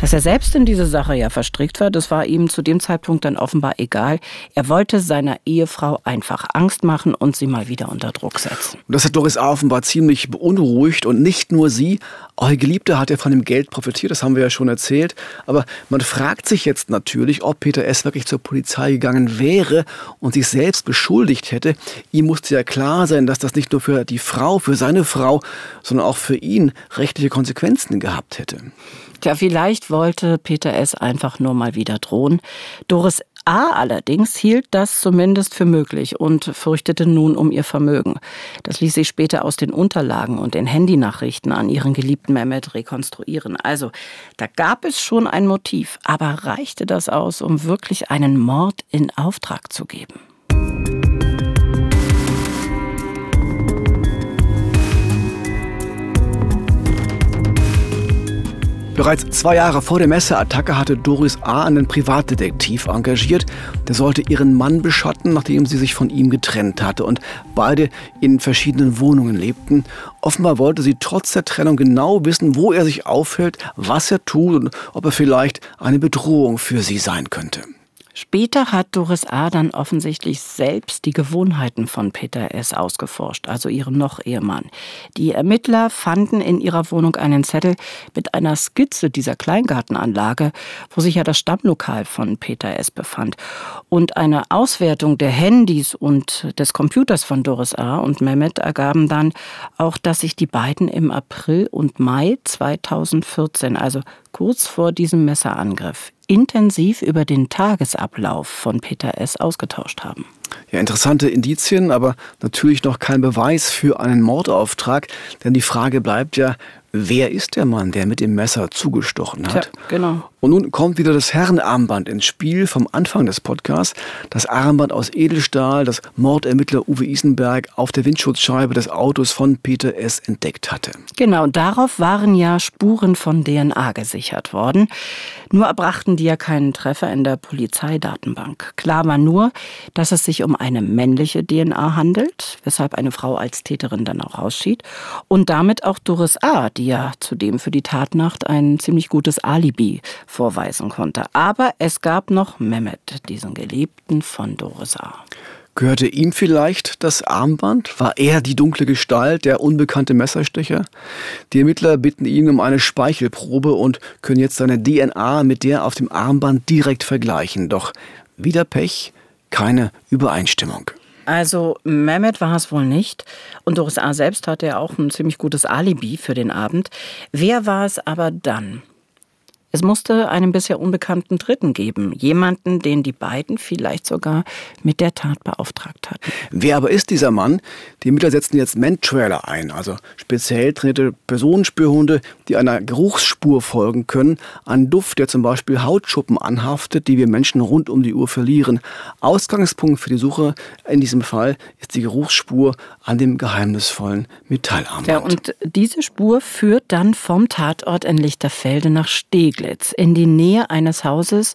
Dass er selbst in diese Sache ja verstrickt war, das war ihm zu dem Zeitpunkt dann offenbar egal. Er wollte seiner Ehefrau einfach Angst machen und sie mal wieder unter Druck setzen. Und das hat Doris A. offenbar ziemlich beunruhigt und nicht nur sie, ihr Geliebter hat ja von dem Geld profitiert, das haben wir ja schon erzählt. Aber man fragt sich jetzt natürlich, ob Peter S. wirklich zur Polizei gegangen wäre und sich selbst beschuldigt hätte. Ihm musste ja klar sein, dass das nicht nur für die Frau, für seine Frau, sondern auch für ihn rechtliche Konsequenzen gehabt hätte. Tja, vielleicht wollte Peter S. einfach nur mal wieder drohen. Doris A. allerdings hielt das zumindest für möglich und fürchtete nun um ihr Vermögen. Das ließ sich später aus den Unterlagen und den Handynachrichten an ihren geliebten Mehmet rekonstruieren. Also, da gab es schon ein Motiv, aber reichte das aus, um wirklich einen Mord in Auftrag zu geben? Bereits zwei Jahre vor der Messeattacke hatte Doris A. einen Privatdetektiv engagiert. Der sollte ihren Mann beschatten, nachdem sie sich von ihm getrennt hatte und beide in verschiedenen Wohnungen lebten. Offenbar wollte sie trotz der Trennung genau wissen, wo er sich aufhält, was er tut und ob er vielleicht eine Bedrohung für sie sein könnte. Später hat Doris A. dann offensichtlich selbst die Gewohnheiten von Peter S. ausgeforscht, also ihrem Noch-Ehemann. Die Ermittler fanden in ihrer Wohnung einen Zettel mit einer Skizze dieser Kleingartenanlage, wo sich ja das Stammlokal von Peter S. befand. Und eine Auswertung der Handys und des Computers von Doris A. und Mehmet ergaben dann auch, dass sich die beiden im April und Mai 2014, also kurz vor diesem Messerangriff, intensiv über den Tagesablauf von Peter S. ausgetauscht haben. Ja, interessante Indizien, aber natürlich noch kein Beweis für einen Mordauftrag, denn die Frage bleibt ja, wer ist der Mann, der mit dem Messer zugestochen hat? Tja, genau. Und nun kommt wieder das Herrenarmband ins Spiel vom Anfang des Podcasts. Das Armband aus Edelstahl, das Mordermittler Uwe Isenberg auf der Windschutzscheibe des Autos von Peter S. entdeckt hatte. Genau, darauf waren ja Spuren von DNA gesichert worden. Nur erbrachten die ja keinen Treffer in der Polizeidatenbank. Klar war nur, dass es sich um eine männliche DNA handelt, weshalb eine Frau als Täterin dann auch ausschied. Und damit auch Doris A., die ja zudem für die Tatnacht ein ziemlich gutes Alibi vorweisen konnte. Aber es gab noch Mehmet, diesen Geliebten von Doris A. Gehörte ihm vielleicht das Armband? War er die dunkle Gestalt, der unbekannte Messerstecher? Die Ermittler bitten ihn um eine Speichelprobe und können jetzt seine DNA mit der auf dem Armband direkt vergleichen. Doch wieder Pech, keine Übereinstimmung. Also Mehmet war es wohl nicht. Und Doris A. selbst hatte ja auch ein ziemlich gutes Alibi für den Abend. Wer war es aber dann? Es musste einen bisher unbekannten Dritten geben, jemanden, den die beiden vielleicht sogar mit der Tat beauftragt hatten. Wer aber ist dieser Mann? Die Ermittler setzen jetzt Man-Trailer ein, also speziell trainierte Personenspürhunde, die einer Geruchsspur folgen können, an Duft, der zum Beispiel Hautschuppen anhaftet, die wir Menschen rund um die Uhr verlieren. Ausgangspunkt für die Suche in diesem Fall ist die Geruchsspur an dem geheimnisvollen Metallarmband. Ja, und diese Spur führt dann vom Tatort in Lichterfelde nach Steg. Steglitz in die Nähe eines Hauses,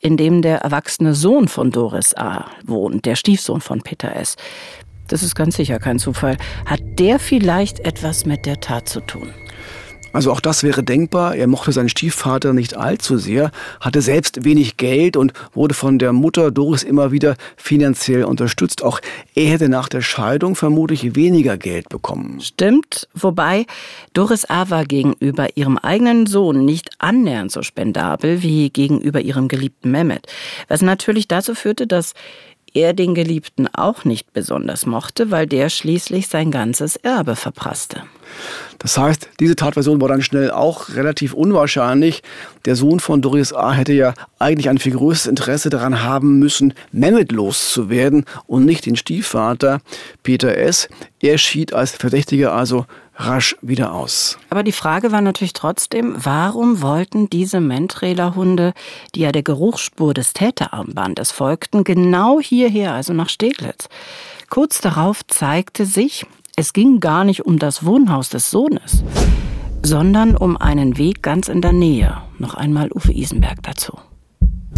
in dem der erwachsene Sohn von Doris A. wohnt, der Stiefsohn von Peter S. Das ist ganz sicher kein Zufall. Hat der vielleicht etwas mit der Tat zu tun? Also auch das wäre denkbar. Er mochte seinen Stiefvater nicht allzu sehr, hatte selbst wenig Geld und wurde von der Mutter Doris immer wieder finanziell unterstützt. Auch er hätte nach der Scheidung vermutlich weniger Geld bekommen. Stimmt, wobei Doris A. war gegenüber ihrem eigenen Sohn nicht annähernd so spendabel wie gegenüber ihrem geliebten Mehmet. Was natürlich dazu führte, dass er den Geliebten auch nicht besonders mochte, weil der schließlich sein ganzes Erbe verprasste. Das heißt, diese Tatversion war dann schnell auch relativ unwahrscheinlich. Der Sohn von Doris A. hätte ja eigentlich ein viel größeres Interesse daran haben müssen, Mehmet loszuwerden und nicht den Stiefvater Peter S. Er schied als Verdächtiger also rasch wieder aus. Aber die Frage war natürlich trotzdem, warum wollten diese Mentrailer-Hunde, die ja der Geruchsspur des Täterarmbandes folgten, genau hierher, also nach Steglitz? Kurz darauf zeigte sich, es ging gar nicht um das Wohnhaus des Sohnes, sondern um einen Weg ganz in der Nähe. Noch einmal Uwe Isenberg dazu.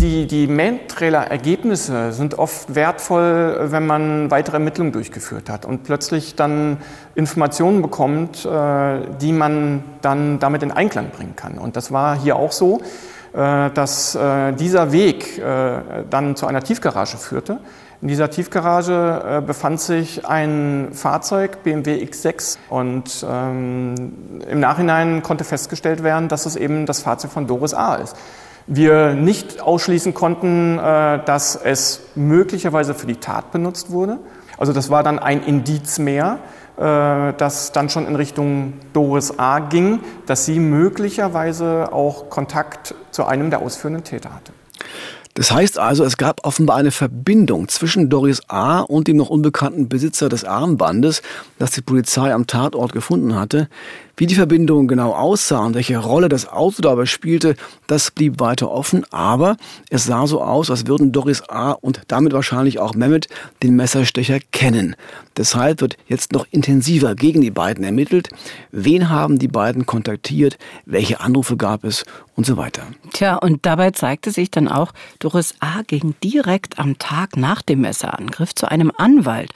Die, die Main-Trailer-Ergebnisse sind oft wertvoll, wenn man weitere Ermittlungen durchgeführt hat und plötzlich dann Informationen bekommt, äh, die man dann damit in Einklang bringen kann. Und das war hier auch so, äh, dass äh, dieser Weg dann zu einer Tiefgarage führte. In dieser Tiefgarage befand sich ein Fahrzeug, BMW X6, und ähm, im Nachhinein konnte festgestellt werden, dass es eben das Fahrzeug von Doris A. ist wir nicht ausschließen konnten, äh, dass es möglicherweise für die Tat benutzt wurde. Also das war dann ein Indiz mehr, äh, das dann schon in Richtung Doris A. ging, dass sie möglicherweise auch Kontakt zu einem der ausführenden Täter hatte. Das heißt also, es gab offenbar eine Verbindung zwischen Doris A. und dem noch unbekannten Besitzer des Armbandes, das die Polizei am Tatort gefunden hatte. Wie die Verbindung genau aussah und welche Rolle das Auto dabei spielte, das blieb weiter offen, aber es sah so aus, als würden Doris A. und damit wahrscheinlich auch Mehmet den Messerstecher kennen. Deshalb wird jetzt noch intensiver gegen die beiden ermittelt. Wen haben die beiden kontaktiert? Welche Anrufe gab es? Und so weiter. Tja, und dabei zeigte sich dann auch, Doris A. ging direkt am Tag nach dem Messerangriff zu einem Anwalt.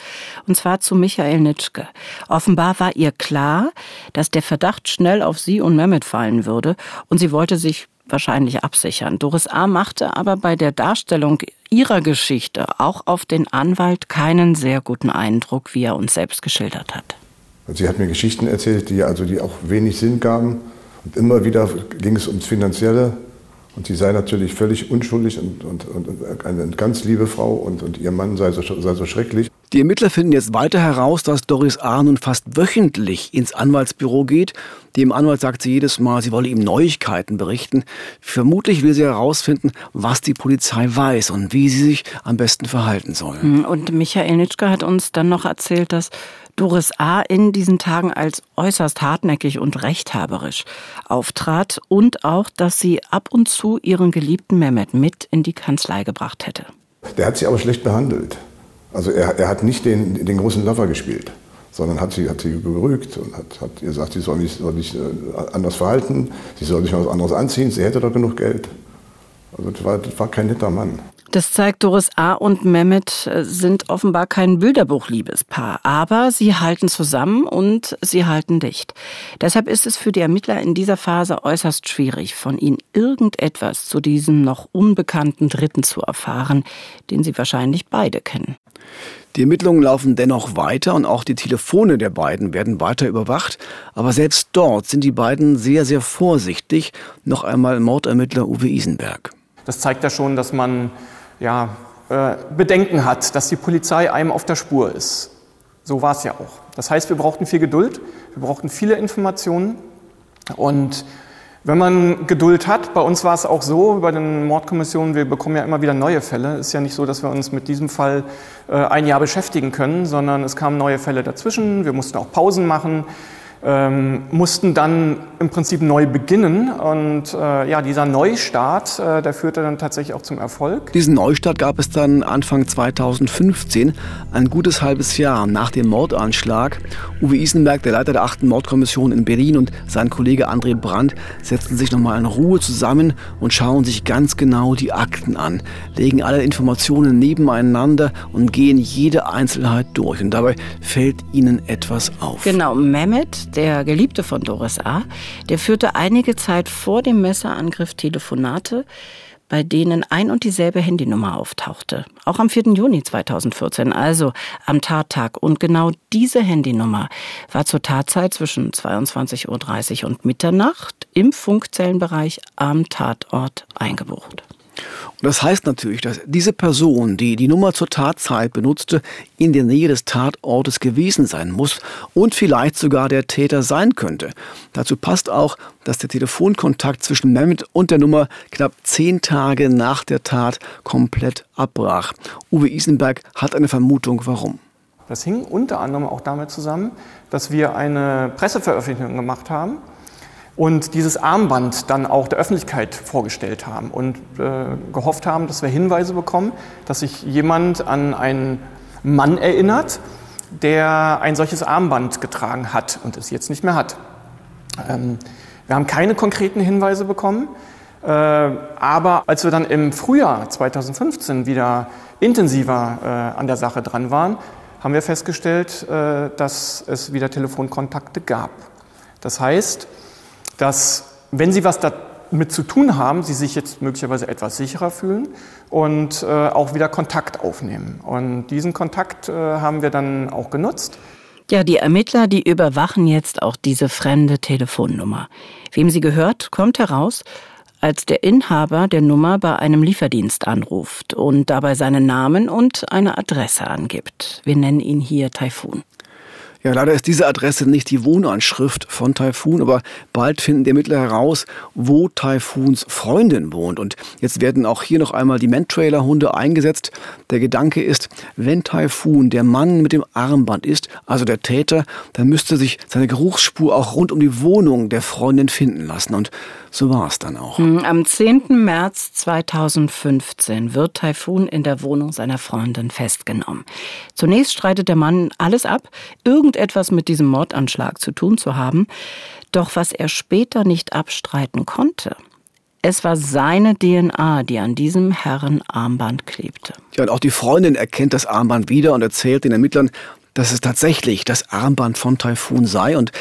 Und zwar zu Michael Nitschke. Offenbar war ihr klar, dass der Verdacht schnell auf sie und Mehmet fallen würde und sie wollte sich wahrscheinlich absichern. Doris A. machte aber bei der Darstellung ihrer Geschichte auch auf den Anwalt keinen sehr guten Eindruck, wie er uns selbst geschildert hat. Sie hat mir Geschichten erzählt, die, also die auch wenig Sinn gaben. Und immer wieder ging es ums Finanzielle. Und sie sei natürlich völlig unschuldig und, und, und eine ganz liebe Frau und, und ihr Mann sei so, sei so schrecklich. Die Ermittler finden jetzt weiter heraus, dass Doris A. nun fast wöchentlich ins Anwaltsbüro geht. Dem Anwalt sagt sie jedes Mal, sie wolle ihm Neuigkeiten berichten. Vermutlich will sie herausfinden, was die Polizei weiß und wie sie sich am besten verhalten soll. Hm, und Michael Nitschke hat uns dann noch erzählt, dass Doris A. in diesen Tagen als äußerst hartnäckig und rechthaberisch auftrat und auch, dass sie ab und zu ihren geliebten Mehmet mit in die Kanzlei gebracht hätte. Der hat sie aber schlecht behandelt. Also er, er hat nicht den, den großen Lover gespielt, sondern hat sie, hat sie gerügt und hat, hat ihr gesagt, sie soll sich soll nicht, äh, anders verhalten, sie soll sich was anderes anziehen, sie hätte doch genug Geld. Also das war, das war kein netter Mann. Das zeigt, Doris A. und Mehmet äh, sind offenbar kein Bilderbuch-Liebespaar, aber sie halten zusammen und sie halten dicht. Deshalb ist es für die Ermittler in dieser Phase äußerst schwierig, von ihnen irgendetwas zu diesem noch unbekannten Dritten zu erfahren, den sie wahrscheinlich beide kennen. Die Ermittlungen laufen dennoch weiter und auch die Telefone der beiden werden weiter überwacht. Aber selbst dort sind die beiden sehr, sehr vorsichtig. Noch einmal Mordermittler Uwe Isenberg. Das zeigt ja schon, dass man ja, äh, Bedenken hat, dass die Polizei einem auf der Spur ist. So war es ja auch. Das heißt, wir brauchten viel Geduld, wir brauchten viele Informationen und wenn man Geduld hat, bei uns war es auch so, bei den Mordkommissionen, wir bekommen ja immer wieder neue Fälle. Es ist ja nicht so, dass wir uns mit diesem Fall äh, ein Jahr beschäftigen können, sondern es kamen neue Fälle dazwischen. Wir mussten auch Pausen machen ähm, mussten dann im Prinzip neu beginnen. Und äh, ja, dieser Neustart, äh, der führte dann tatsächlich auch zum Erfolg. Diesen Neustart gab es dann Anfang 2015, ein gutes halbes Jahr nach dem Mordanschlag. Uwe Isenberg, der Leiter der 8. Mordkommission in Berlin und sein Kollege André Brandt setzten sich nochmal in Ruhe zusammen und schauen sich ganz genau die Akten an, legen alle Informationen nebeneinander und gehen jede Einzelheit durch. Und dabei fällt ihnen etwas auf. Genau, Mehmet, der Geliebte von Doris A., der führte einige Zeit vor dem Messerangriff Telefonate, bei denen ein und dieselbe Handynummer auftauchte. Auch am 4. Juni 2014, also am Tattag. Und genau diese Handynummer war zur Tatzeit zwischen 22.30 Uhr und Mitternacht im Funkzellenbereich am Tatort eingebucht. Und das heißt natürlich, dass diese Person, die die Nummer zur Tatzeit benutzte, in der Nähe des Tatortes gewesen sein muss und vielleicht sogar der Täter sein könnte. Dazu passt auch, dass der Telefonkontakt zwischen Mehmet und der Nummer knapp zehn Tage nach der Tat komplett abbrach. Uwe Isenberg hat eine Vermutung, warum. Das hing unter anderem auch damit zusammen, dass wir eine Presseveröffentlichung gemacht haben und dieses Armband dann auch der Öffentlichkeit vorgestellt haben und äh, gehofft haben, dass wir Hinweise bekommen, dass sich jemand an einen Mann erinnert, der ein solches Armband getragen hat und es jetzt nicht mehr hat. Ähm, wir haben keine konkreten Hinweise bekommen, äh, aber als wir dann im Frühjahr 2015 wieder intensiver äh, an der Sache dran waren, haben wir festgestellt, äh, dass es wieder Telefonkontakte gab. Das heißt, dass wenn Sie was damit zu tun haben, Sie sich jetzt möglicherweise etwas sicherer fühlen und äh, auch wieder Kontakt aufnehmen. Und diesen Kontakt äh, haben wir dann auch genutzt. Ja, die Ermittler, die überwachen jetzt auch diese fremde Telefonnummer. Wem sie gehört, kommt heraus, als der Inhaber der Nummer bei einem Lieferdienst anruft und dabei seinen Namen und eine Adresse angibt. Wir nennen ihn hier Taifun. Ja, leider ist diese Adresse nicht die Wohnanschrift von Taifun, aber bald finden die Ermittler heraus, wo Taifuns Freundin wohnt. Und jetzt werden auch hier noch einmal die Mantrailer-Hunde eingesetzt. Der Gedanke ist, wenn Taifun der Mann mit dem Armband ist, also der Täter, dann müsste sich seine Geruchsspur auch rund um die Wohnung der Freundin finden lassen. Und so war es dann auch. Hm, am 10. März 2015 wird Taifun in der Wohnung seiner Freundin festgenommen. Zunächst streitet der Mann alles ab, irgendetwas mit diesem Mordanschlag zu tun zu haben. Doch was er später nicht abstreiten konnte, es war seine DNA, die an diesem Herrenarmband klebte. Ja, und auch die Freundin erkennt das Armband wieder und erzählt den Ermittlern, dass es tatsächlich das Armband von Taifun sei und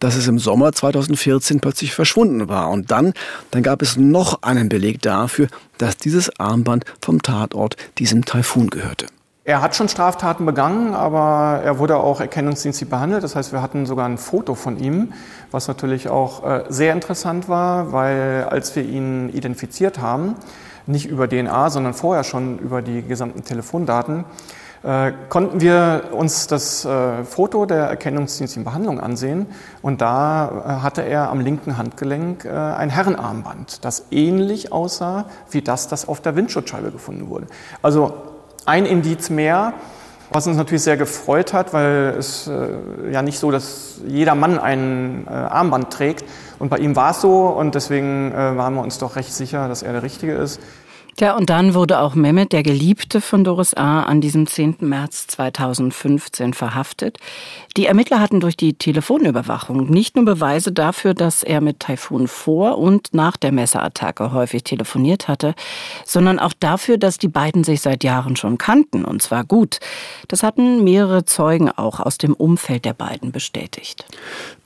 dass es im Sommer 2014 plötzlich verschwunden war. Und dann, dann gab es noch einen Beleg dafür, dass dieses Armband vom Tatort diesem Taifun gehörte. Er hat schon Straftaten begangen, aber er wurde auch erkennungsdienstlich behandelt. Das heißt, wir hatten sogar ein Foto von ihm, was natürlich auch äh, sehr interessant war, weil als wir ihn identifiziert haben, nicht über DNA, sondern vorher schon über die gesamten Telefondaten, äh, konnten wir uns das äh, Foto der erkennungsdienstlichen Behandlung ansehen und da hatte er am linken Handgelenk ein Herrenarmband, das ähnlich aussah wie das, das auf der Windschutzscheibe gefunden wurde. Also ein Indiz mehr, was uns natürlich sehr gefreut hat, weil es äh, ja nicht so, dass jeder Mann ein äh, Armband trägt und bei ihm war es so und deswegen waren wir uns doch recht sicher, dass er der Richtige ist. Ja, und dann wurde auch Mehmet, der Geliebte von Doris A., an diesem 10. März 2015 verhaftet. Die Ermittler hatten durch die Telefonüberwachung nicht nur Beweise dafür, dass er mit Taifun vor und nach der Messerattacke häufig telefoniert hatte, sondern auch dafür, dass die beiden sich seit Jahren schon kannten, und zwar gut. Das hatten mehrere Zeugen auch aus dem Umfeld der beiden bestätigt.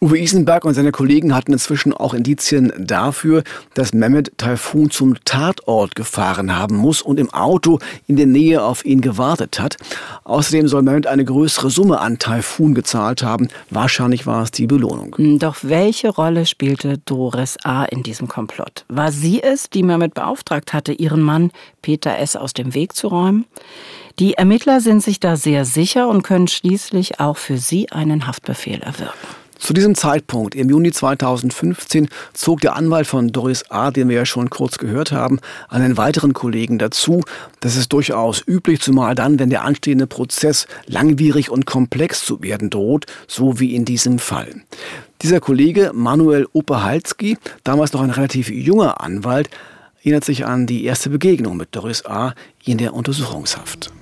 Uwe Isenberg und seine Kollegen hatten inzwischen auch Indizien dafür, dass Mehmet Taifun zum Tatort gefahren haben muss und im Auto in der Nähe auf ihn gewartet hat. Außerdem soll Mehmet eine größere Summe an Taifun gezahlt haben. Wahrscheinlich war es die Belohnung. Hm, doch welche Rolle spielte Doris A. in diesem Komplott? War sie es, die Mehmet beauftragt hatte, ihren Mann Peter S. aus dem Weg zu räumen? Die Ermittler sind sich da sehr sicher und können schließlich auch für sie einen Haftbefehl erwirken. Zu diesem Zeitpunkt, im Juni 2015, zog der Anwalt von Doris A., den wir ja schon kurz gehört haben, einen weiteren Kollegen dazu. Das ist durchaus üblich, zumal dann, wenn der anstehende Prozess langwierig und komplex zu werden droht, so wie in diesem Fall. Dieser Kollege, Manuel Operhalski, damals noch ein relativ junger Anwalt, erinnert sich an die erste Begegnung mit Doris A. in der Untersuchungshaft.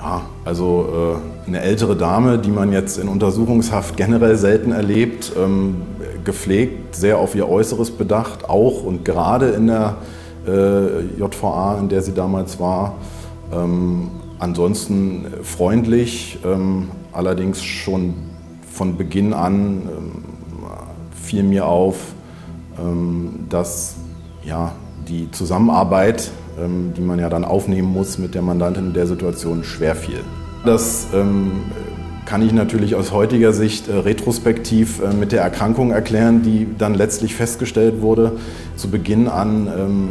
Ja, also äh, eine ältere Dame, die man jetzt in Untersuchungshaft generell selten erlebt, ähm, gepflegt, sehr auf ihr Äußeres bedacht, auch und gerade in der äh, JVA, in der sie damals war. Ähm, ansonsten freundlich, ähm, allerdings schon von Beginn an fiel mir auf, ähm, dass ja, die Zusammenarbeit, ähm, die man ja dann aufnehmen muss mit der Mandantin in der Situation, schwer fiel. Das ähm, kann ich natürlich aus heutiger Sicht äh, retrospektiv äh, mit der Erkrankung erklären, die dann letztlich festgestellt wurde. Zu Beginn an ähm,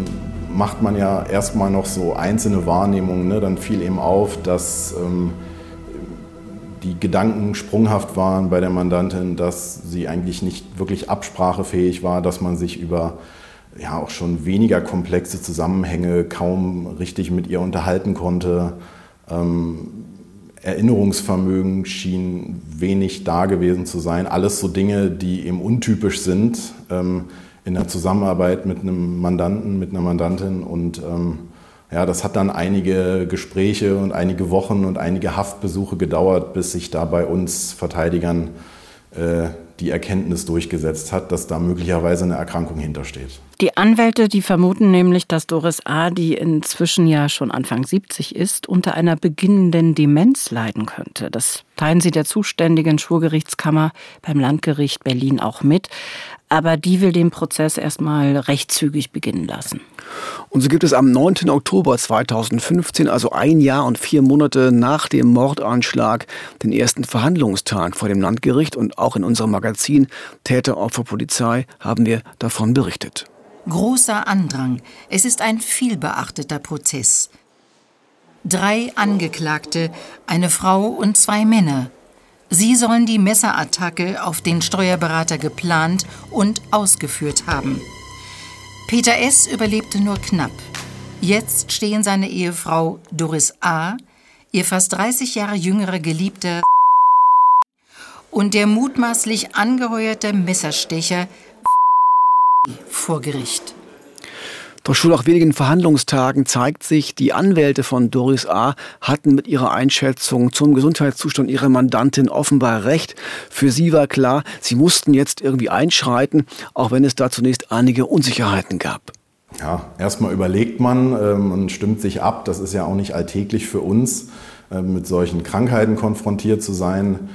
macht man ja erstmal noch so einzelne Wahrnehmungen. Ne? Dann fiel eben auf, dass ähm, die Gedanken sprunghaft waren bei der Mandantin, dass sie eigentlich nicht wirklich absprachefähig war, dass man sich über ja auch schon weniger komplexe Zusammenhänge kaum richtig mit ihr unterhalten konnte. Ähm, Erinnerungsvermögen schien wenig da gewesen zu sein. Alles so Dinge, die eben untypisch sind ähm, in der Zusammenarbeit mit einem Mandanten, mit einer Mandantin. Und ähm, ja, das hat dann einige Gespräche und einige Wochen und einige Haftbesuche gedauert, bis sich da bei uns Verteidigern äh, die Erkenntnis durchgesetzt hat, dass da möglicherweise eine Erkrankung hintersteht. Die Anwälte, die vermuten nämlich, dass Doris A., die inzwischen ja schon Anfang 70 ist, unter einer beginnenden Demenz leiden könnte. Das teilen sie der zuständigen Schwurgerichtskammer beim Landgericht Berlin auch mit aber die will den Prozess erstmal recht zügig beginnen lassen. Und so gibt es am 9. Oktober 2015, also ein Jahr und vier Monate nach dem Mordanschlag, den ersten Verhandlungstag vor dem Landgericht und auch in unserem Magazin Täter, Opfer, Polizei haben wir davon berichtet. Großer Andrang. Es ist ein vielbeachteter Prozess. Drei Angeklagte, eine Frau und zwei Männer. Sie sollen die Messerattacke auf den Steuerberater geplant und ausgeführt haben. Peter S. überlebte nur knapp. Jetzt stehen seine Ehefrau Doris A., ihr fast 30 Jahre jüngere Geliebter und der mutmaßlich angeheuerte Messerstecher vor Gericht. Doch schon nach wenigen Verhandlungstagen zeigt sich, die Anwälte von Doris A. hatten mit ihrer Einschätzung zum Gesundheitszustand ihrer Mandantin offenbar recht. Für sie war klar, sie mussten jetzt irgendwie einschreiten, auch wenn es da zunächst einige Unsicherheiten gab. Ja, erstmal überlegt man ähm, und stimmt sich ab. Das ist ja auch nicht alltäglich für uns, äh, mit solchen Krankheiten konfrontiert zu sein.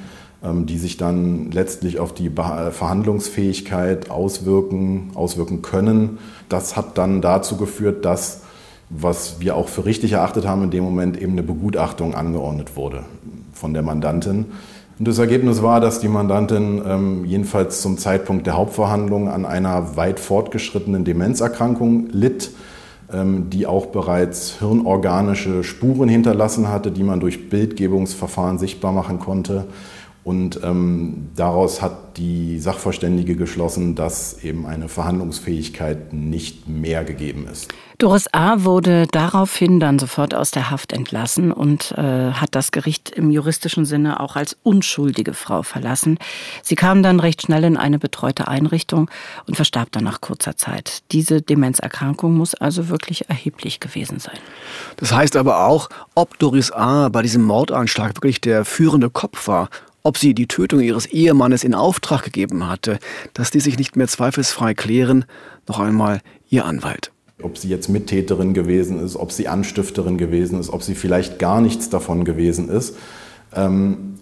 Ähm, die sich dann letztlich auf die Verhandlungsfähigkeit auswirken, auswirken können. Das hat dann dazu geführt, dass, was wir auch für richtig erachtet haben, in dem Moment eben eine Begutachtung angeordnet wurde von der Mandantin. Und das Ergebnis war, dass die Mandantin ähm, jedenfalls zum Zeitpunkt der Hauptverhandlung an einer weit fortgeschrittenen Demenzerkrankung litt, ähm, die auch bereits hirnorganische Spuren hinterlassen hatte, die man durch Bildgebungsverfahren sichtbar machen konnte. Und ähm, daraus hat die Sachverständige geschlossen, dass eben eine Verhandlungsfähigkeit nicht mehr gegeben ist. Doris A. wurde daraufhin dann sofort aus der Haft entlassen und äh, hat das Gericht im juristischen Sinne auch als unschuldige Frau verlassen. Sie kam dann recht schnell in eine betreute Einrichtung und verstarb dann nach kurzer Zeit. Diese Demenzerkrankung muss also wirklich erheblich gewesen sein. Das heißt aber auch, ob Doris A. bei diesem Mordanschlag wirklich der führende Kopf war ob sie die Tötung ihres Ehemannes in Auftrag gegeben hatte, dass die sich nicht mehr zweifelsfrei klären, noch einmal ihr Anwalt. Ob sie jetzt Mittäterin gewesen ist, ob sie Anstifterin gewesen ist, ob sie vielleicht gar nichts davon gewesen ist. Ähm,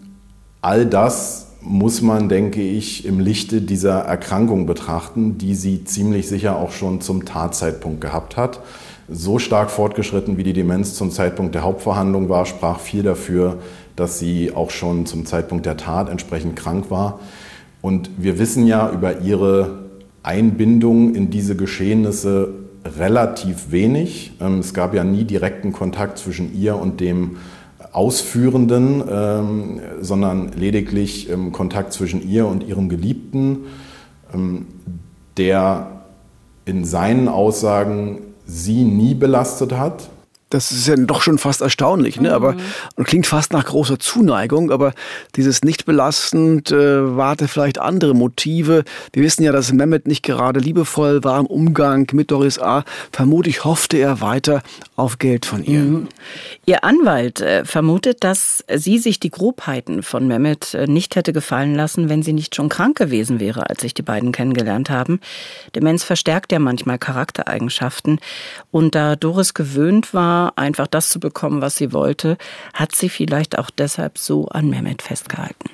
all das muss man, denke ich, im Lichte dieser Erkrankung betrachten, die sie ziemlich sicher auch schon zum Tatzeitpunkt gehabt hat. So stark fortgeschritten, wie die Demenz zum Zeitpunkt der Hauptverhandlung war, sprach viel dafür, dass sie auch schon zum Zeitpunkt der Tat entsprechend krank war. Und wir wissen ja über ihre Einbindung in diese Geschehnisse relativ wenig. Ähm, es gab ja nie direkten Kontakt zwischen ihr und dem Ausführenden, ähm, sondern lediglich ähm, Kontakt zwischen ihr und ihrem Geliebten, der in seinen Aussagen sie nie belastet hat, das ist ja doch schon fast erstaunlich, ne? aber mhm. und klingt fast nach großer Zuneigung, aber dieses nicht belastend äh, warte vielleicht andere Motive. Wir wissen ja, dass Mehmet nicht gerade liebevoll war im Umgang mit Doris A. Vermutlich hoffte er weiter auf Geld von ihr. Mhm. Ihr Anwalt äh, vermutet, dass sie sich die Grobheiten von Mehmet äh, nicht hätte gefallen lassen, wenn sie nicht schon krank gewesen wäre, als sich die beiden kennengelernt haben. Demenz verstärkt ja manchmal Charaktereigenschaften und da Doris gewöhnt war, einfach das zu bekommen, was sie wollte, hat sie vielleicht auch deshalb so an Mehmet festgehalten.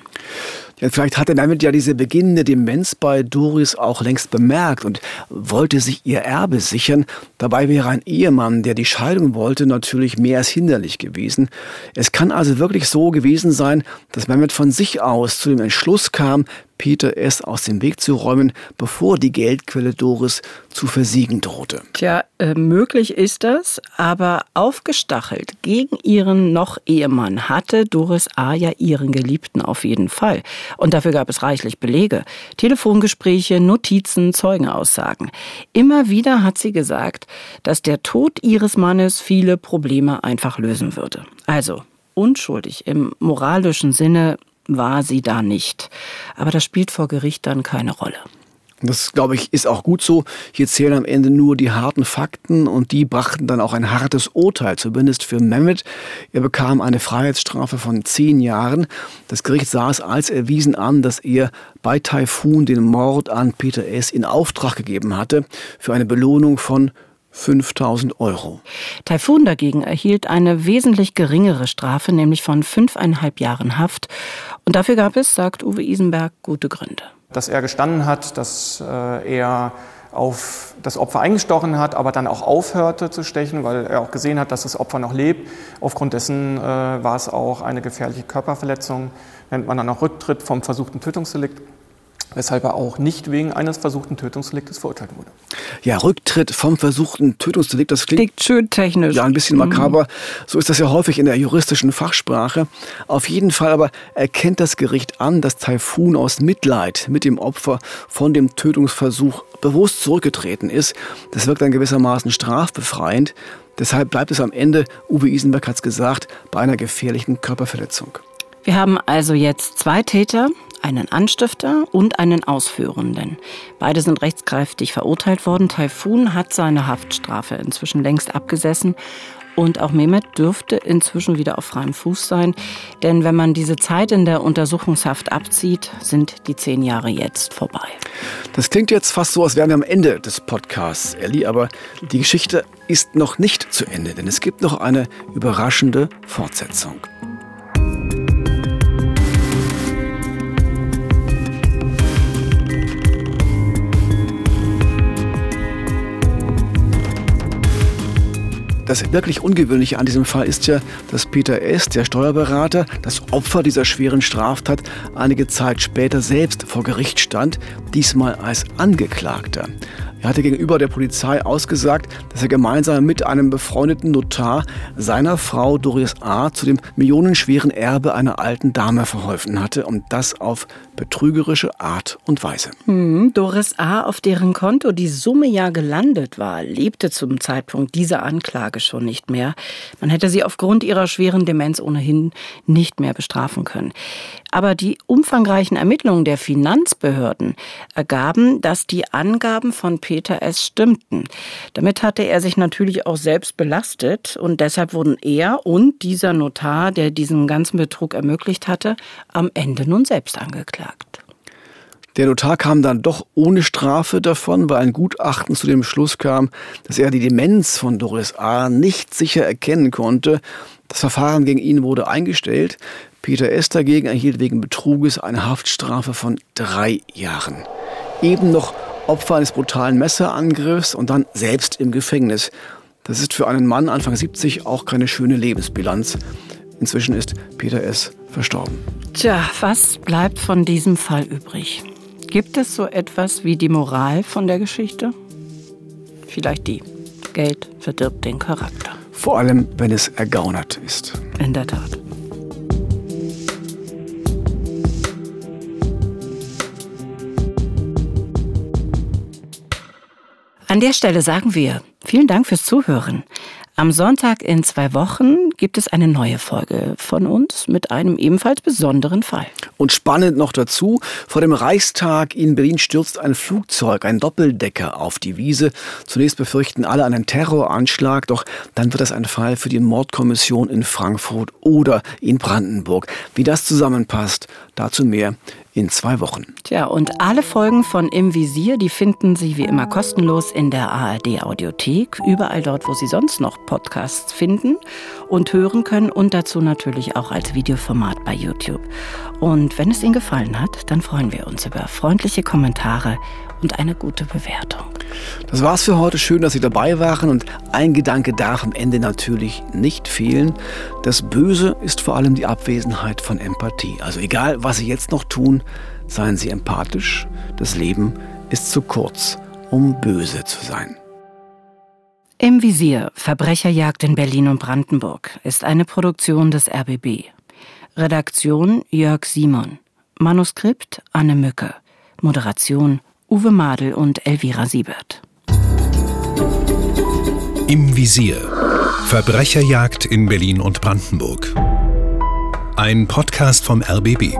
Ja, vielleicht hat er damit ja diese beginnende Demenz bei Doris auch längst bemerkt und wollte sich ihr Erbe sichern. Dabei wäre ein Ehemann, der die Scheidung wollte, natürlich mehr als hinderlich gewesen. Es kann also wirklich so gewesen sein, dass Mehmet von sich aus zu dem Entschluss kam, Peter S. aus dem Weg zu räumen, bevor die Geldquelle Doris zu versiegen drohte. Tja, äh, möglich ist das, aber aufgestachelt gegen ihren noch Ehemann hatte Doris A. ja ihren Geliebten auf jeden Fall. Und dafür gab es reichlich Belege. Telefongespräche, Notizen, Zeugenaussagen. Immer wieder hat sie gesagt, dass der Tod ihres Mannes viele Probleme einfach lösen würde. Also, unschuldig im moralischen Sinne war sie da nicht. Aber das spielt vor Gericht dann keine Rolle. Das, glaube ich, ist auch gut so. Hier zählen am Ende nur die harten Fakten und die brachten dann auch ein hartes Urteil, zumindest für Mehmet. Er bekam eine Freiheitsstrafe von zehn Jahren. Das Gericht sah es als erwiesen an, dass er bei Taifun den Mord an Peter S. in Auftrag gegeben hatte für eine Belohnung von 5000 Euro. Taifun dagegen erhielt eine wesentlich geringere Strafe, nämlich von fünfeinhalb Jahren Haft. Und dafür gab es, sagt Uwe Isenberg, gute Gründe. Dass er gestanden hat, dass äh, er auf das Opfer eingestochen hat, aber dann auch aufhörte zu stechen, weil er auch gesehen hat, dass das Opfer noch lebt. Aufgrund dessen äh, war es auch eine gefährliche Körperverletzung, nennt man dann auch Rücktritt vom versuchten Tötungsdelikt weshalb er auch nicht wegen eines versuchten Tötungsdeliktes verurteilt wurde. Ja, Rücktritt vom versuchten Tötungsdelikt, das klingt, klingt schön technisch. Ja, ein bisschen mhm. makaber. So ist das ja häufig in der juristischen Fachsprache. Auf jeden Fall aber erkennt das Gericht an, dass Taifun aus Mitleid mit dem Opfer von dem Tötungsversuch bewusst zurückgetreten ist. Das wirkt dann gewissermaßen strafbefreiend. Deshalb bleibt es am Ende, Uwe Isenberg hat es gesagt, bei einer gefährlichen Körperverletzung. Wir haben also jetzt zwei Täter, einen Anstifter und einen Ausführenden. Beide sind rechtskräftig verurteilt worden. Taifun hat seine Haftstrafe inzwischen längst abgesessen. Und auch Mehmet dürfte inzwischen wieder auf freiem Fuß sein. Denn wenn man diese Zeit in der Untersuchungshaft abzieht, sind die zehn Jahre jetzt vorbei. Das klingt jetzt fast so, als wären wir am Ende des Podcasts, Ellie. Aber die Geschichte ist noch nicht zu Ende, denn es gibt noch eine überraschende Fortsetzung. Das wirklich Ungewöhnliche an diesem Fall ist ja, dass Peter S., der Steuerberater, das Opfer dieser schweren Straftat, einige Zeit später selbst vor Gericht stand, diesmal als Angeklagter. Er hatte gegenüber der Polizei ausgesagt, dass er gemeinsam mit einem befreundeten Notar seiner Frau Doris A. zu dem millionenschweren Erbe einer alten Dame verholfen hatte und das auf betrügerische Art und Weise. Hm, Doris A., auf deren Konto die Summe ja gelandet war, lebte zum Zeitpunkt dieser Anklage schon nicht mehr. Man hätte sie aufgrund ihrer schweren Demenz ohnehin nicht mehr bestrafen können. Aber die umfangreichen Ermittlungen der Finanzbehörden ergaben, dass die Angaben von Peter S. stimmten. Damit hatte er sich natürlich auch selbst belastet und deshalb wurden er und dieser Notar, der diesen ganzen Betrug ermöglicht hatte, am Ende nun selbst angeklagt. Der Notar kam dann doch ohne Strafe davon, weil ein Gutachten zu dem Schluss kam, dass er die Demenz von Doris A. nicht sicher erkennen konnte. Das Verfahren gegen ihn wurde eingestellt. Peter S. dagegen erhielt wegen Betruges eine Haftstrafe von drei Jahren. Eben noch Opfer eines brutalen Messerangriffs und dann selbst im Gefängnis. Das ist für einen Mann Anfang 70 auch keine schöne Lebensbilanz. Inzwischen ist Peter S. verstorben. Tja, was bleibt von diesem Fall übrig? Gibt es so etwas wie die Moral von der Geschichte? Vielleicht die. Geld verdirbt den Charakter. Vor allem, wenn es ergaunert ist. In der Tat. An der Stelle sagen wir vielen Dank fürs Zuhören. Am Sonntag in zwei Wochen gibt es eine neue Folge von uns mit einem ebenfalls besonderen Fall. Und spannend noch dazu, vor dem Reichstag in Berlin stürzt ein Flugzeug, ein Doppeldecker auf die Wiese. Zunächst befürchten alle einen Terroranschlag, doch dann wird das ein Fall für die Mordkommission in Frankfurt oder in Brandenburg. Wie das zusammenpasst, dazu mehr in zwei Wochen. Tja, und alle Folgen von Im Visier, die finden Sie wie immer kostenlos in der ARD Audiothek, überall dort, wo Sie sonst noch Podcasts finden und hören können und dazu natürlich auch als Videoformat bei YouTube. Und wenn es Ihnen gefallen hat, dann freuen wir uns über freundliche Kommentare und eine gute Bewertung. Das war's für heute. Schön, dass Sie dabei waren. Und ein Gedanke darf am Ende natürlich nicht fehlen. Das Böse ist vor allem die Abwesenheit von Empathie. Also egal, was Sie jetzt noch tun, seien Sie empathisch. Das Leben ist zu kurz, um böse zu sein. Im Visier Verbrecherjagd in Berlin und Brandenburg ist eine Produktion des RBB. Redaktion Jörg Simon. Manuskript Anne Mücke. Moderation Uwe Madel und Elvira Siebert. Im Visier. Verbrecherjagd in Berlin und Brandenburg. Ein Podcast vom RBB.